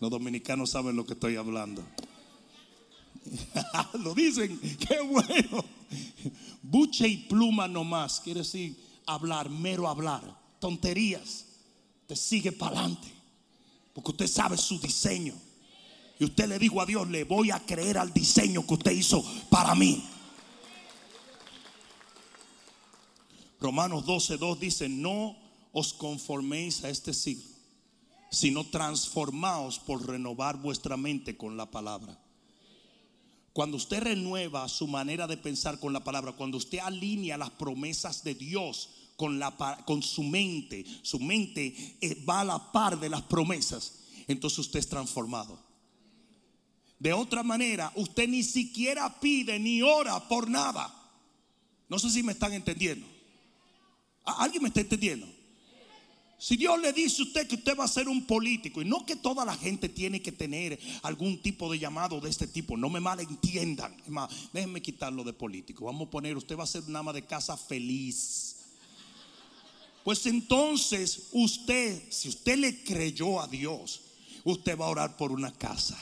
Speaker 2: Los dominicanos saben lo que estoy hablando. Lo dicen, qué bueno. Buche y pluma nomás, quiere decir hablar, mero hablar, tonterías. Te sigue para adelante, porque usted sabe su diseño. Y usted le dijo a Dios, le voy a creer al diseño que usted hizo para mí. Romanos 12.2 dice, no os conforméis a este siglo, sino transformaos por renovar vuestra mente con la palabra. Cuando usted renueva su manera de pensar con la palabra, cuando usted alinea las promesas de Dios con, la, con su mente, su mente eh, va a la par de las promesas, entonces usted es transformado. De otra manera, usted ni siquiera pide ni ora por nada. No sé si me están entendiendo. ¿Alguien me está entendiendo? Si Dios le dice a usted que usted va a ser un político, y no que toda la gente tiene que tener algún tipo de llamado de este tipo, no me malentiendan. Es más, déjenme quitarlo de político. Vamos a poner, usted va a ser un ama de casa feliz. Pues entonces usted, si usted le creyó a Dios, usted va a orar por una casa.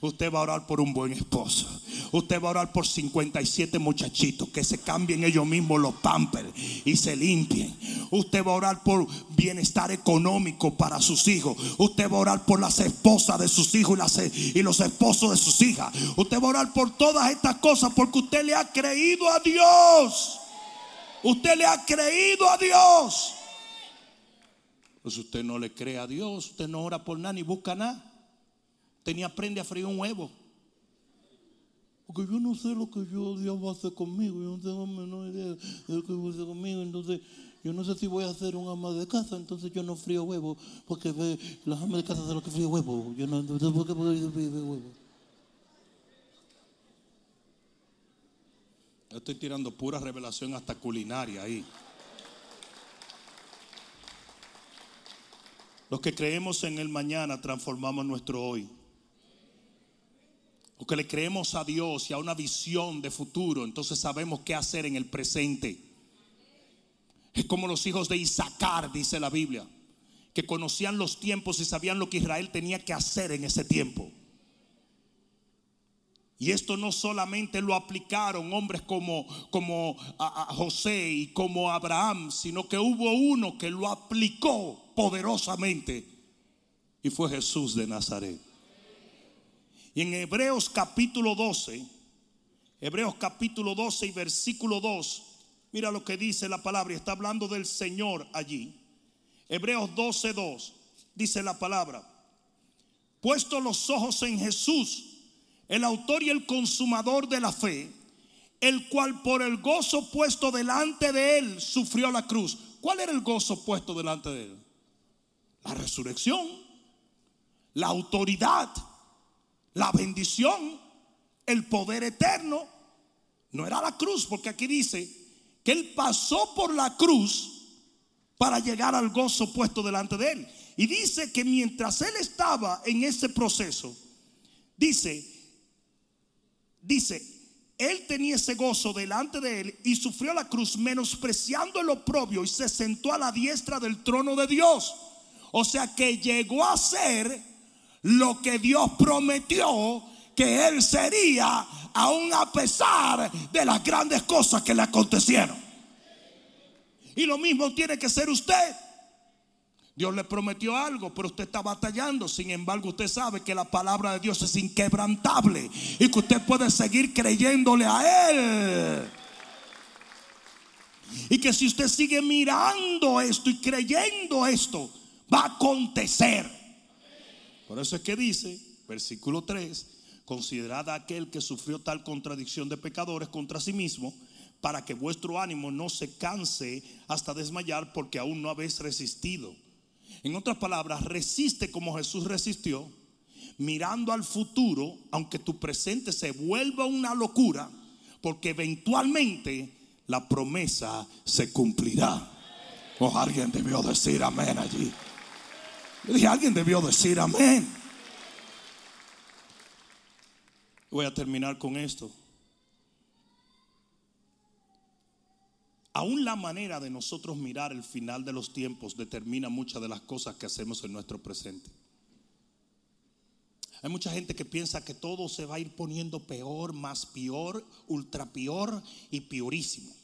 Speaker 2: Usted va a orar por un buen esposo. Usted va a orar por 57 muchachitos que se cambien ellos mismos los pampers y se limpien. Usted va a orar por bienestar económico para sus hijos. Usted va a orar por las esposas de sus hijos y, y los esposos de sus hijas. Usted va a orar por todas estas cosas porque usted le ha creído a Dios. Usted le ha creído a Dios. Pues usted no le cree a Dios, usted no ora por nada ni busca nada tenía aprende a freír un huevo. Porque yo no sé lo que yo Dios va a hacer conmigo. Yo no tengo la menor idea de lo que va a hacer conmigo. Entonces, yo no sé si voy a hacer un ama de casa. Entonces, yo no frío huevo. Porque las amas de casa son los que frío huevo. Yo no sé por qué frío huevo. Yo estoy tirando pura revelación hasta culinaria ahí. Los que creemos en el mañana transformamos nuestro hoy. Porque le creemos a Dios y a una visión de futuro, entonces sabemos qué hacer en el presente. Es como los hijos de Isaacar, dice la Biblia, que conocían los tiempos y sabían lo que Israel tenía que hacer en ese tiempo. Y esto no solamente lo aplicaron hombres como, como José y como Abraham, sino que hubo uno que lo aplicó poderosamente y fue Jesús de Nazaret. Y en Hebreos capítulo 12, Hebreos capítulo 12 y versículo 2, mira lo que dice la palabra, está hablando del Señor allí. Hebreos 12, 2, dice la palabra, puesto los ojos en Jesús, el autor y el consumador de la fe, el cual por el gozo puesto delante de él sufrió la cruz. ¿Cuál era el gozo puesto delante de él? La resurrección, la autoridad, la bendición, el poder eterno, no era la cruz, porque aquí dice que Él pasó por la cruz para llegar al gozo puesto delante de Él. Y dice que mientras Él estaba en ese proceso, dice, dice, Él tenía ese gozo delante de Él y sufrió la cruz menospreciando el oprobio y se sentó a la diestra del trono de Dios. O sea que llegó a ser lo que Dios prometió que Él sería, aún a pesar de las grandes cosas que le acontecieron. Y lo mismo tiene que ser usted. Dios le prometió algo, pero usted está batallando. Sin embargo, usted sabe que la palabra de Dios es inquebrantable y que usted puede seguir creyéndole a Él. Y que si usted sigue mirando esto y creyendo esto, va a acontecer. Por eso es que dice, versículo 3, considerad a aquel que sufrió tal contradicción de pecadores contra sí mismo, para que vuestro ánimo no se canse hasta desmayar porque aún no habéis resistido. En otras palabras, resiste como Jesús resistió, mirando al futuro, aunque tu presente se vuelva una locura, porque eventualmente la promesa se cumplirá. O alguien debió decir amén allí. Dije, alguien debió decir amén. Voy a terminar con esto. Aún la manera de nosotros mirar el final de los tiempos determina muchas de las cosas que hacemos en nuestro presente. Hay mucha gente que piensa que todo se va a ir poniendo peor, más peor, ultra peor y piorísimo.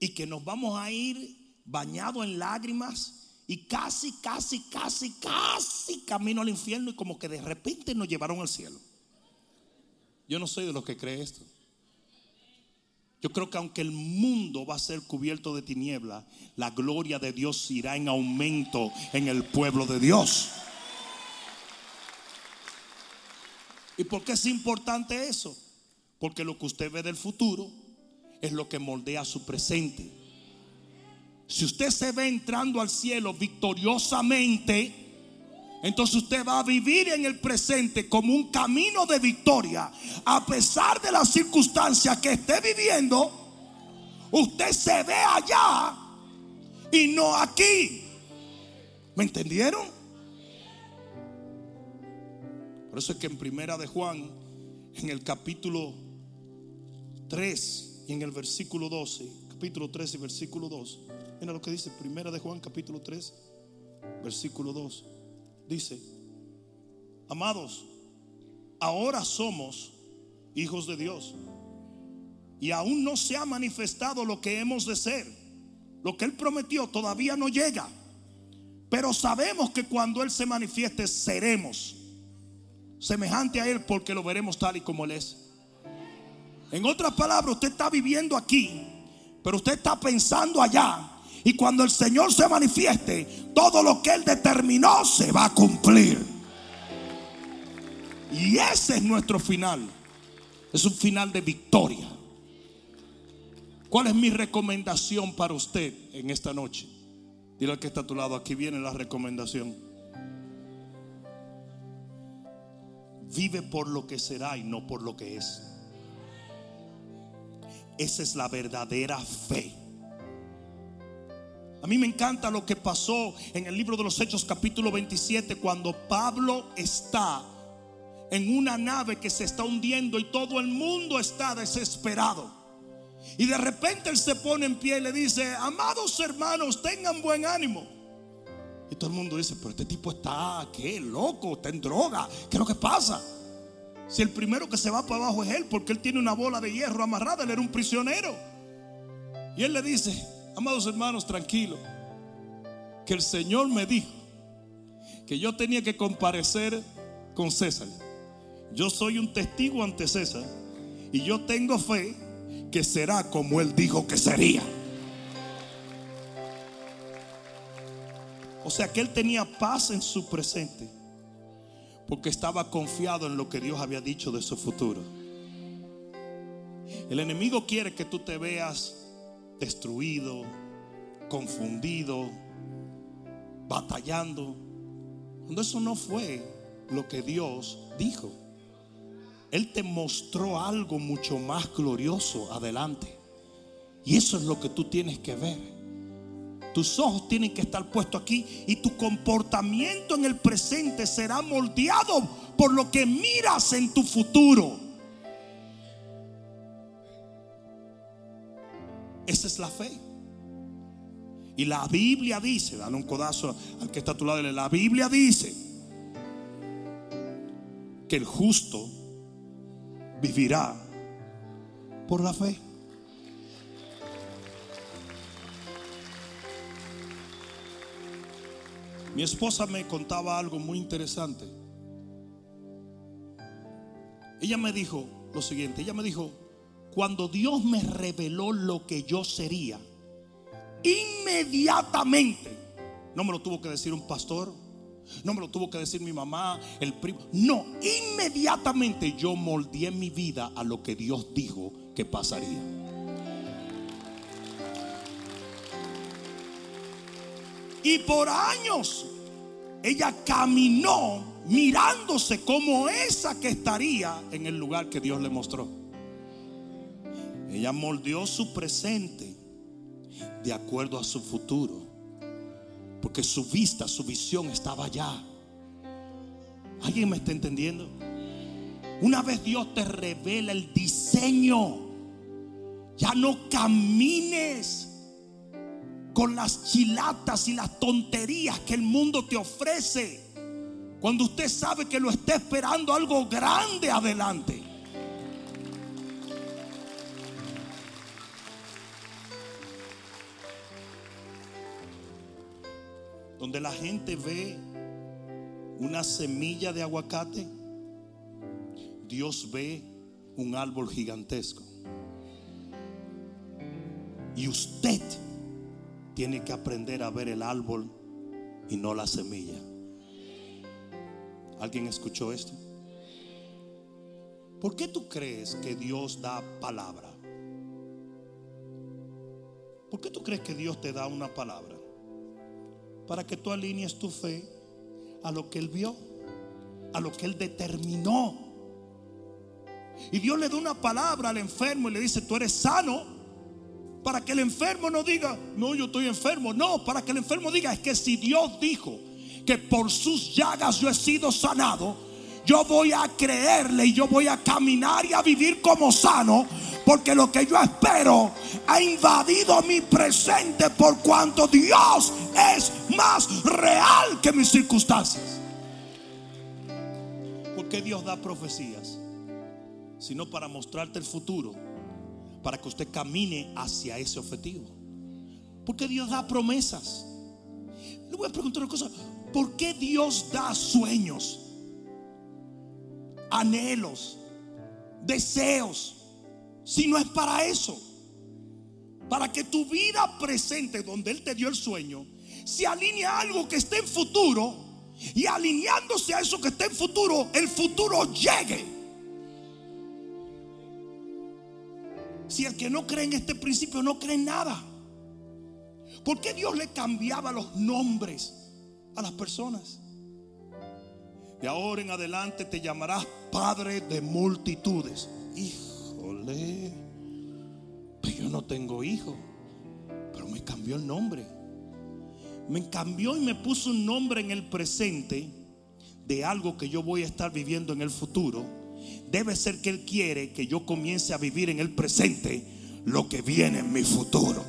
Speaker 2: Y que nos vamos a ir bañados en lágrimas y casi, casi, casi, casi camino al infierno y como que de repente nos llevaron al cielo. Yo no soy de los que cree esto. Yo creo que aunque el mundo va a ser cubierto de tiniebla, la gloria de Dios irá en aumento en el pueblo de Dios. ¿Y por qué es importante eso? Porque lo que usted ve del futuro es lo que moldea su presente. Si usted se ve entrando al cielo victoriosamente, entonces usted va a vivir en el presente como un camino de victoria. A pesar de las circunstancias que esté viviendo, usted se ve allá y no aquí. ¿Me entendieron? Por eso es que en primera de Juan, en el capítulo 3 y en el versículo 12, capítulo 3 y versículo 2, Mira lo que dice Primera de Juan capítulo 3, versículo 2. Dice, amados, ahora somos hijos de Dios. Y aún no se ha manifestado lo que hemos de ser. Lo que Él prometió todavía no llega. Pero sabemos que cuando Él se manifieste seremos semejante a Él porque lo veremos tal y como Él es. En otras palabras, usted está viviendo aquí, pero usted está pensando allá y cuando el Señor se manifieste, todo lo que Él determinó se va a cumplir. Y ese es nuestro final. Es un final de victoria. ¿Cuál es mi recomendación para usted en esta noche? Dile al que está a tu lado, aquí viene la recomendación. Vive por lo que será y no por lo que es. Esa es la verdadera fe. A mí me encanta lo que pasó en el libro de los Hechos capítulo 27 cuando Pablo está en una nave que se está hundiendo y todo el mundo está desesperado. Y de repente él se pone en pie y le dice, amados hermanos, tengan buen ánimo. Y todo el mundo dice, pero este tipo está, ¿qué? Loco, está en droga. ¿Qué es lo que pasa? Si el primero que se va para abajo es él, porque él tiene una bola de hierro amarrada, él era un prisionero. Y él le dice, Amados hermanos, tranquilo. Que el Señor me dijo que yo tenía que comparecer con César. Yo soy un testigo ante César y yo tengo fe que será como él dijo que sería. O sea que él tenía paz en su presente porque estaba confiado en lo que Dios había dicho de su futuro. El enemigo quiere que tú te veas destruido, confundido, batallando. Cuando eso no fue lo que Dios dijo. Él te mostró algo mucho más glorioso adelante. Y eso es lo que tú tienes que ver. Tus ojos tienen que estar puestos aquí y tu comportamiento en el presente será moldeado por lo que miras en tu futuro. Esa es la fe. Y la Biblia dice, dale un codazo al que está a tu lado, la Biblia dice que el justo vivirá por la fe. Mi esposa me contaba algo muy interesante. Ella me dijo lo siguiente, ella me dijo, cuando Dios me reveló lo que yo sería, inmediatamente, no me lo tuvo que decir un pastor, no me lo tuvo que decir mi mamá, el primo, no, inmediatamente yo moldeé mi vida a lo que Dios dijo que pasaría. Y por años ella caminó mirándose como esa que estaría en el lugar que Dios le mostró. Ella moldeó su presente de acuerdo a su futuro. Porque su vista, su visión estaba allá. ¿Alguien me está entendiendo? Una vez Dios te revela el diseño, ya no camines con las chilatas y las tonterías que el mundo te ofrece. Cuando usted sabe que lo está esperando algo grande adelante. Donde la gente ve una semilla de aguacate, Dios ve un árbol gigantesco. Y usted tiene que aprender a ver el árbol y no la semilla. ¿Alguien escuchó esto? ¿Por qué tú crees que Dios da palabra? ¿Por qué tú crees que Dios te da una palabra? Para que tú alinees tu fe a lo que Él vio, a lo que Él determinó. Y Dios le da una palabra al enfermo y le dice, tú eres sano. Para que el enfermo no diga, no, yo estoy enfermo. No, para que el enfermo diga, es que si Dios dijo que por sus llagas yo he sido sanado, yo voy a creerle y yo voy a caminar y a vivir como sano. Porque lo que yo espero ha invadido mi presente por cuanto Dios es más real que mis circunstancias. porque Dios da profecías? Sino para mostrarte el futuro para que usted camine hacia ese objetivo. Porque Dios da promesas. Le voy a preguntar una cosa. ¿Por qué Dios da sueños, anhelos, deseos? Si no es para eso. Para que tu vida presente, donde Él te dio el sueño, se alinee a algo que esté en futuro. Y alineándose a eso que está en futuro, el futuro llegue. Si el que no cree en este principio no cree en nada. ¿Por qué Dios le cambiaba los nombres a las personas? De ahora en adelante te llamarás Padre de multitudes. Híjole, pues yo no tengo hijo, pero me cambió el nombre. Me cambió y me puso un nombre en el presente de algo que yo voy a estar viviendo en el futuro debe ser que Él quiere que yo comience a vivir en el presente lo que viene en mi futuro.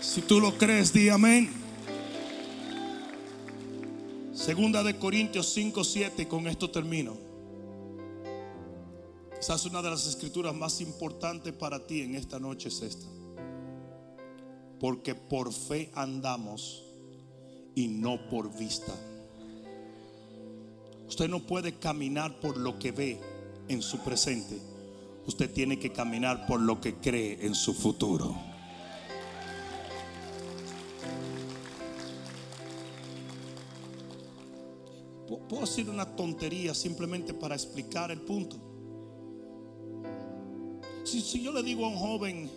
Speaker 2: Si tú lo crees, di amén. Segunda de Corintios 5, 7, con esto termino. Quizás una de las escrituras más importantes para ti en esta noche es esta. Porque por fe andamos y no por vista. Usted no puede caminar por lo que ve en su presente. Usted tiene que caminar por lo que cree en su futuro. Puedo decir una tontería simplemente para explicar el punto. Si, yo le digo a un joven,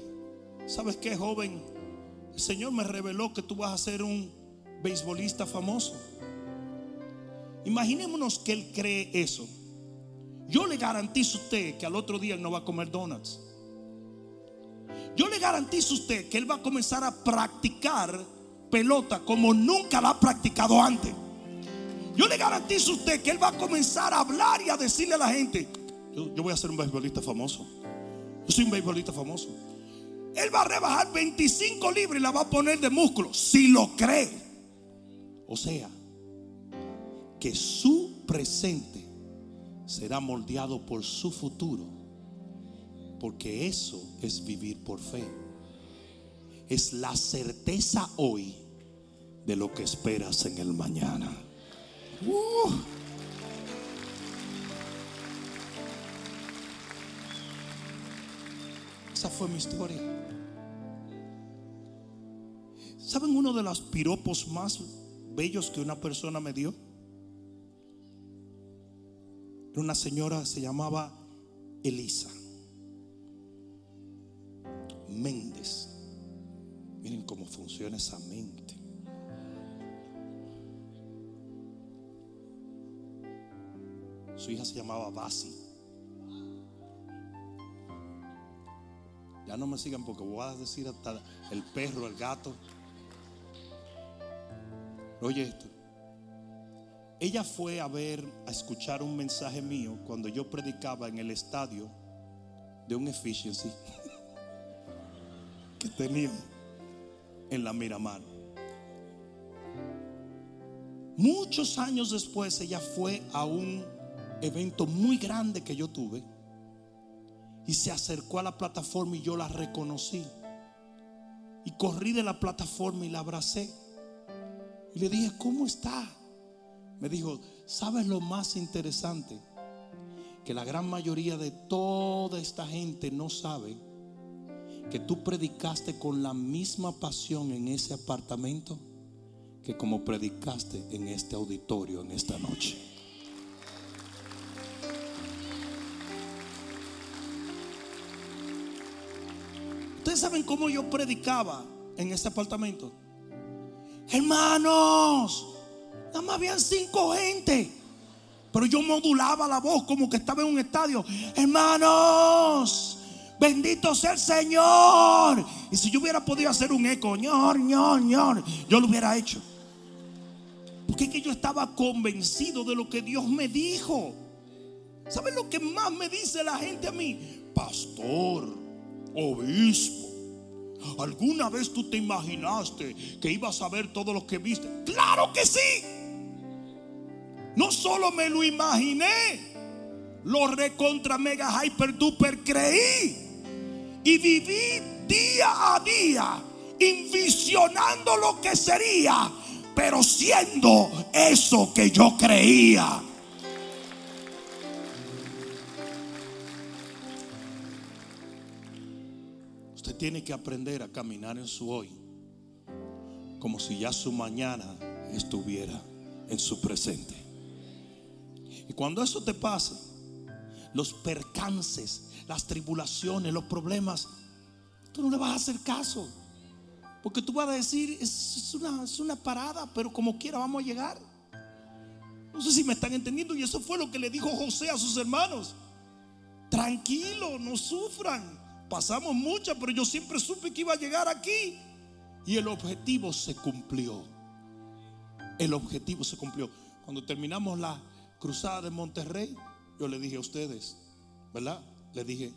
Speaker 2: ¿sabes qué joven? El Señor me reveló que tú vas a ser un beisbolista famoso. Imaginémonos que él cree eso. Yo le garantizo a usted que al otro día él no va a comer donuts. Yo le garantizo a usted que él va a comenzar a practicar pelota como nunca la ha practicado antes. Yo le garantizo a usted que él va a comenzar a hablar y a decirle a la gente, yo, voy a ser un beisbolista famoso. Yo soy un beisbolista famoso. Él va a rebajar 25 libras y la va a poner de músculo, si lo cree. O sea, que su presente será moldeado por su futuro. Porque eso es vivir por fe. Es la certeza hoy de lo que esperas en el mañana. Uh. Esa fue mi historia. ¿Saben uno de los piropos más bellos que una persona me dio? una señora, se llamaba Elisa Méndez. Miren cómo funciona esa mente. Su hija se llamaba Basi. Ya no me sigan porque voy a decir hasta el perro, el gato. Oye esto. Ella fue a ver, a escuchar un mensaje mío cuando yo predicaba en el estadio de un efficiency que tenía en la Miramar. Muchos años después ella fue a un evento muy grande que yo tuve y se acercó a la plataforma y yo la reconocí. Y corrí de la plataforma y la abracé. Y le dije, ¿cómo está? Me dijo, ¿sabes lo más interesante? Que la gran mayoría de toda esta gente no sabe que tú predicaste con la misma pasión en ese apartamento que como predicaste en este auditorio en esta noche. Ustedes saben cómo yo predicaba en ese apartamento. Hermanos, nada más habían cinco gente. Pero yo modulaba la voz como que estaba en un estadio. Hermanos, bendito sea el Señor. Y si yo hubiera podido hacer un eco, ñor, ñor, ñor, yo lo hubiera hecho. Porque es que yo estaba convencido de lo que Dios me dijo. ¿Saben lo que más me dice la gente a mí? Pastor obispo. ¿Alguna vez tú te imaginaste que ibas a ver todo lo que viste? Claro que sí. No solo me lo imaginé, lo recontra mega hyper duper creí. Y viví día a día envisionando lo que sería, pero siendo eso que yo creía. Tiene que aprender a caminar en su hoy como si ya su mañana estuviera en su presente. Y cuando eso te pasa, los percances, las tribulaciones, los problemas, tú no le vas a hacer caso. Porque tú vas a decir, es una, es una parada, pero como quiera vamos a llegar. No sé si me están entendiendo. Y eso fue lo que le dijo José a sus hermanos. Tranquilo, no sufran. Pasamos muchas, pero yo siempre supe que iba a llegar aquí. Y el objetivo se cumplió. El objetivo se cumplió. Cuando terminamos la cruzada de Monterrey, yo le dije a ustedes, ¿verdad? Le dije,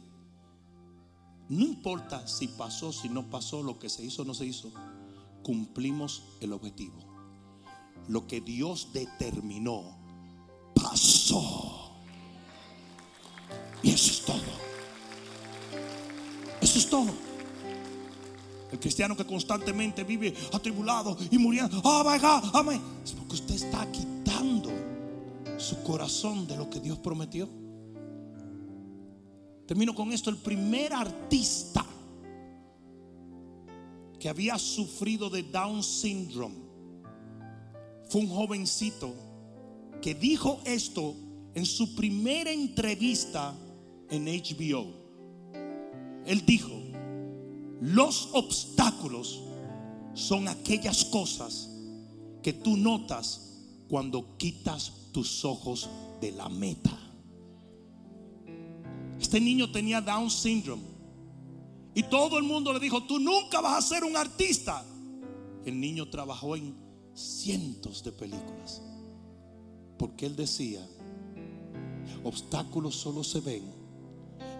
Speaker 2: no importa si pasó, si no pasó, lo que se hizo o no se hizo, cumplimos el objetivo. Lo que Dios determinó, pasó. Y eso es todo. Todo. El cristiano que constantemente vive atribulado y muriendo, oh my God, amén. Es porque usted está quitando su corazón de lo que Dios prometió. Termino con esto. El primer artista que había sufrido de Down syndrome fue un jovencito que dijo esto en su primera entrevista en HBO. Él dijo, los obstáculos son aquellas cosas que tú notas cuando quitas tus ojos de la meta. Este niño tenía Down syndrome. Y todo el mundo le dijo, tú nunca vas a ser un artista. El niño trabajó en cientos de películas. Porque él decía, obstáculos solo se ven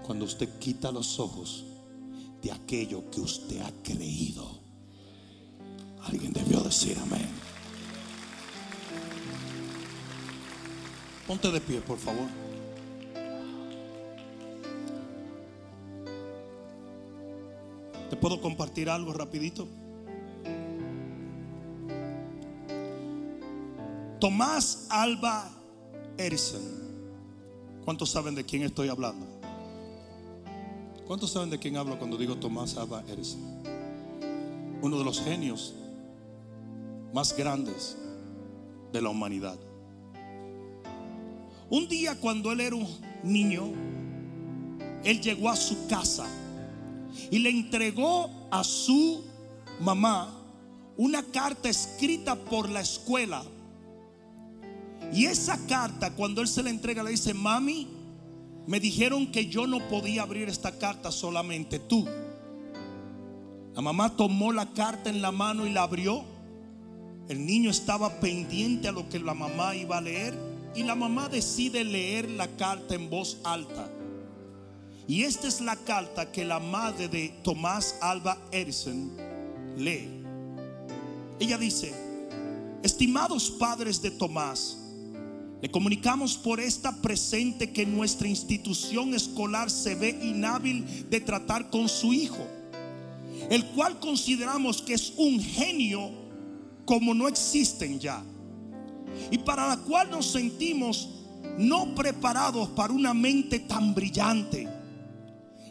Speaker 2: cuando usted quita los ojos de aquello que usted ha creído. Alguien debió decir amén. Ponte de pie, por favor. ¿Te puedo compartir algo rapidito? Tomás Alba Edison. ¿Cuántos saben de quién estoy hablando? ¿Cuántos saben de quién hablo cuando digo Tomás Alba Edison? Uno de los genios más grandes de la humanidad. Un día cuando él era un niño, él llegó a su casa y le entregó a su mamá una carta escrita por la escuela. Y esa carta, cuando él se la entrega, le dice, mami, me dijeron que yo no podía abrir esta carta solamente tú. La mamá tomó la carta en la mano y la abrió. El niño estaba pendiente a lo que la mamá iba a leer y la mamá decide leer la carta en voz alta. Y esta es la carta que la madre de Tomás Alba Edison lee. Ella dice, Estimados padres de Tomás, le comunicamos por esta presente que nuestra institución escolar se ve inhábil de tratar con su hijo, el cual consideramos que es un genio como no existen ya, y para la cual nos sentimos no preparados para una mente tan brillante.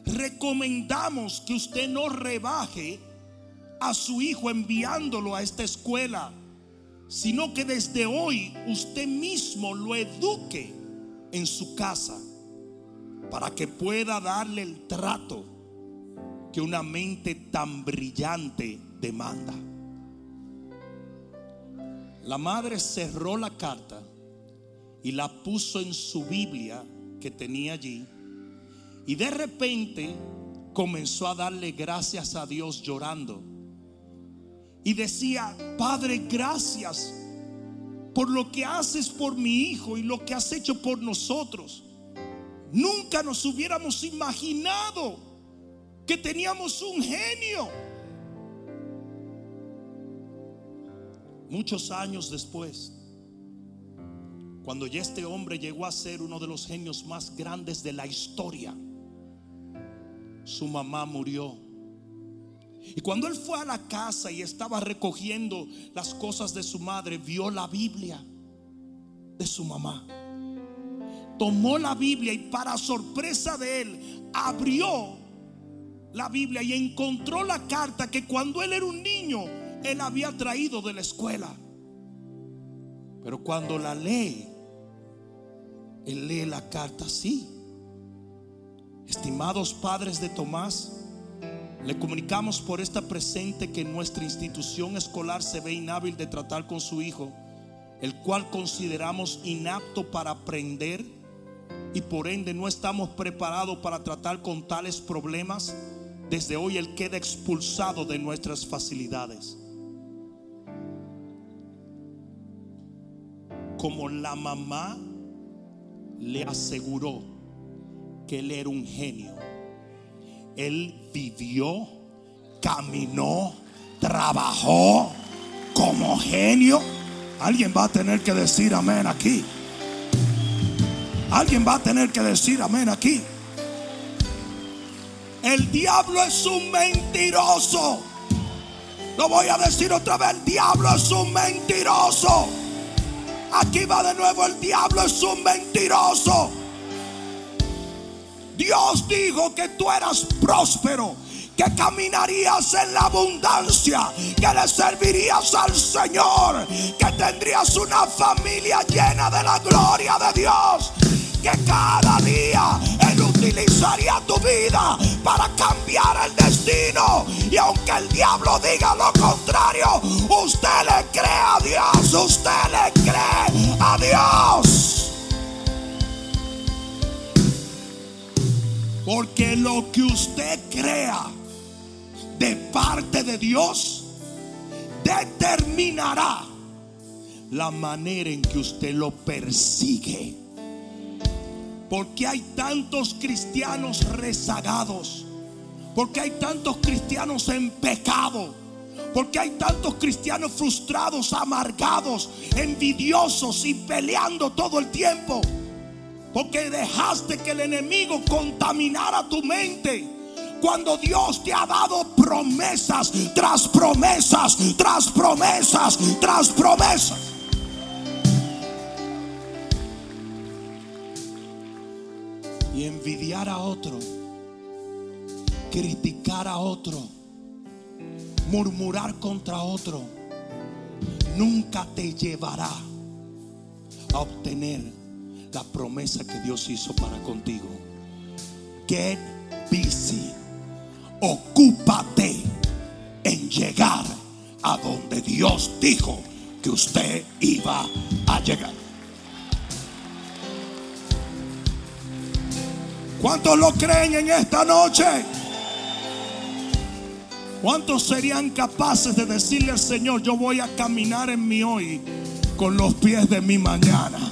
Speaker 2: Recomendamos que usted no rebaje a su hijo enviándolo a esta escuela sino que desde hoy usted mismo lo eduque en su casa para que pueda darle el trato que una mente tan brillante demanda. La madre cerró la carta y la puso en su Biblia que tenía allí y de repente comenzó a darle gracias a Dios llorando y decía, Padre, gracias por lo que haces por mi hijo y lo que has hecho por nosotros. Nunca nos hubiéramos imaginado que teníamos un genio. Muchos años después, cuando ya este hombre llegó a ser uno de los genios más grandes de la historia, su mamá murió y cuando él fue a la casa y estaba recogiendo las cosas de su madre, vio la Biblia de su mamá. Tomó la Biblia y para sorpresa de él, abrió la Biblia y encontró la carta que cuando él era un niño, él había traído de la escuela. Pero cuando la lee, él lee la carta así. Estimados padres de Tomás, le comunicamos por esta presente que nuestra institución escolar se ve inhábil de tratar con su hijo, el cual consideramos inapto para aprender y por ende no estamos preparados para tratar con tales problemas. Desde hoy él queda expulsado de nuestras facilidades. Como la mamá le aseguró que él era un genio él vivió, caminó, trabajó como genio. Alguien va a tener que decir amén aquí. Alguien va a tener que decir amén aquí. El diablo es un mentiroso. Lo voy a decir otra vez. El diablo es un mentiroso. Aquí va de nuevo. El diablo es un mentiroso. Dios dijo que tú eras próspero, que caminarías en la abundancia, que le servirías al Señor, que tendrías una familia llena de la gloria de Dios, que cada día Él utilizaría tu vida para cambiar el destino. Y aunque el diablo diga lo contrario, usted le cree a Dios, usted le cree a Dios. Porque lo que usted crea de parte de Dios determinará la manera en que usted lo persigue. Porque hay tantos cristianos rezagados. Porque hay tantos cristianos en pecado. Porque hay tantos cristianos frustrados, amargados, envidiosos y peleando todo el tiempo. Porque dejaste que el enemigo contaminara tu mente. Cuando Dios te ha dado promesas tras promesas, tras promesas, tras promesas. Y envidiar a otro, criticar a otro, murmurar contra otro, nunca te llevará a obtener promesa que Dios hizo para contigo. Get busy. Ocúpate en llegar a donde Dios dijo que usted iba a llegar. ¿Cuántos lo creen en esta noche? ¿Cuántos serían capaces de decirle al Señor, yo voy a caminar en mi hoy con los pies de mi mañana?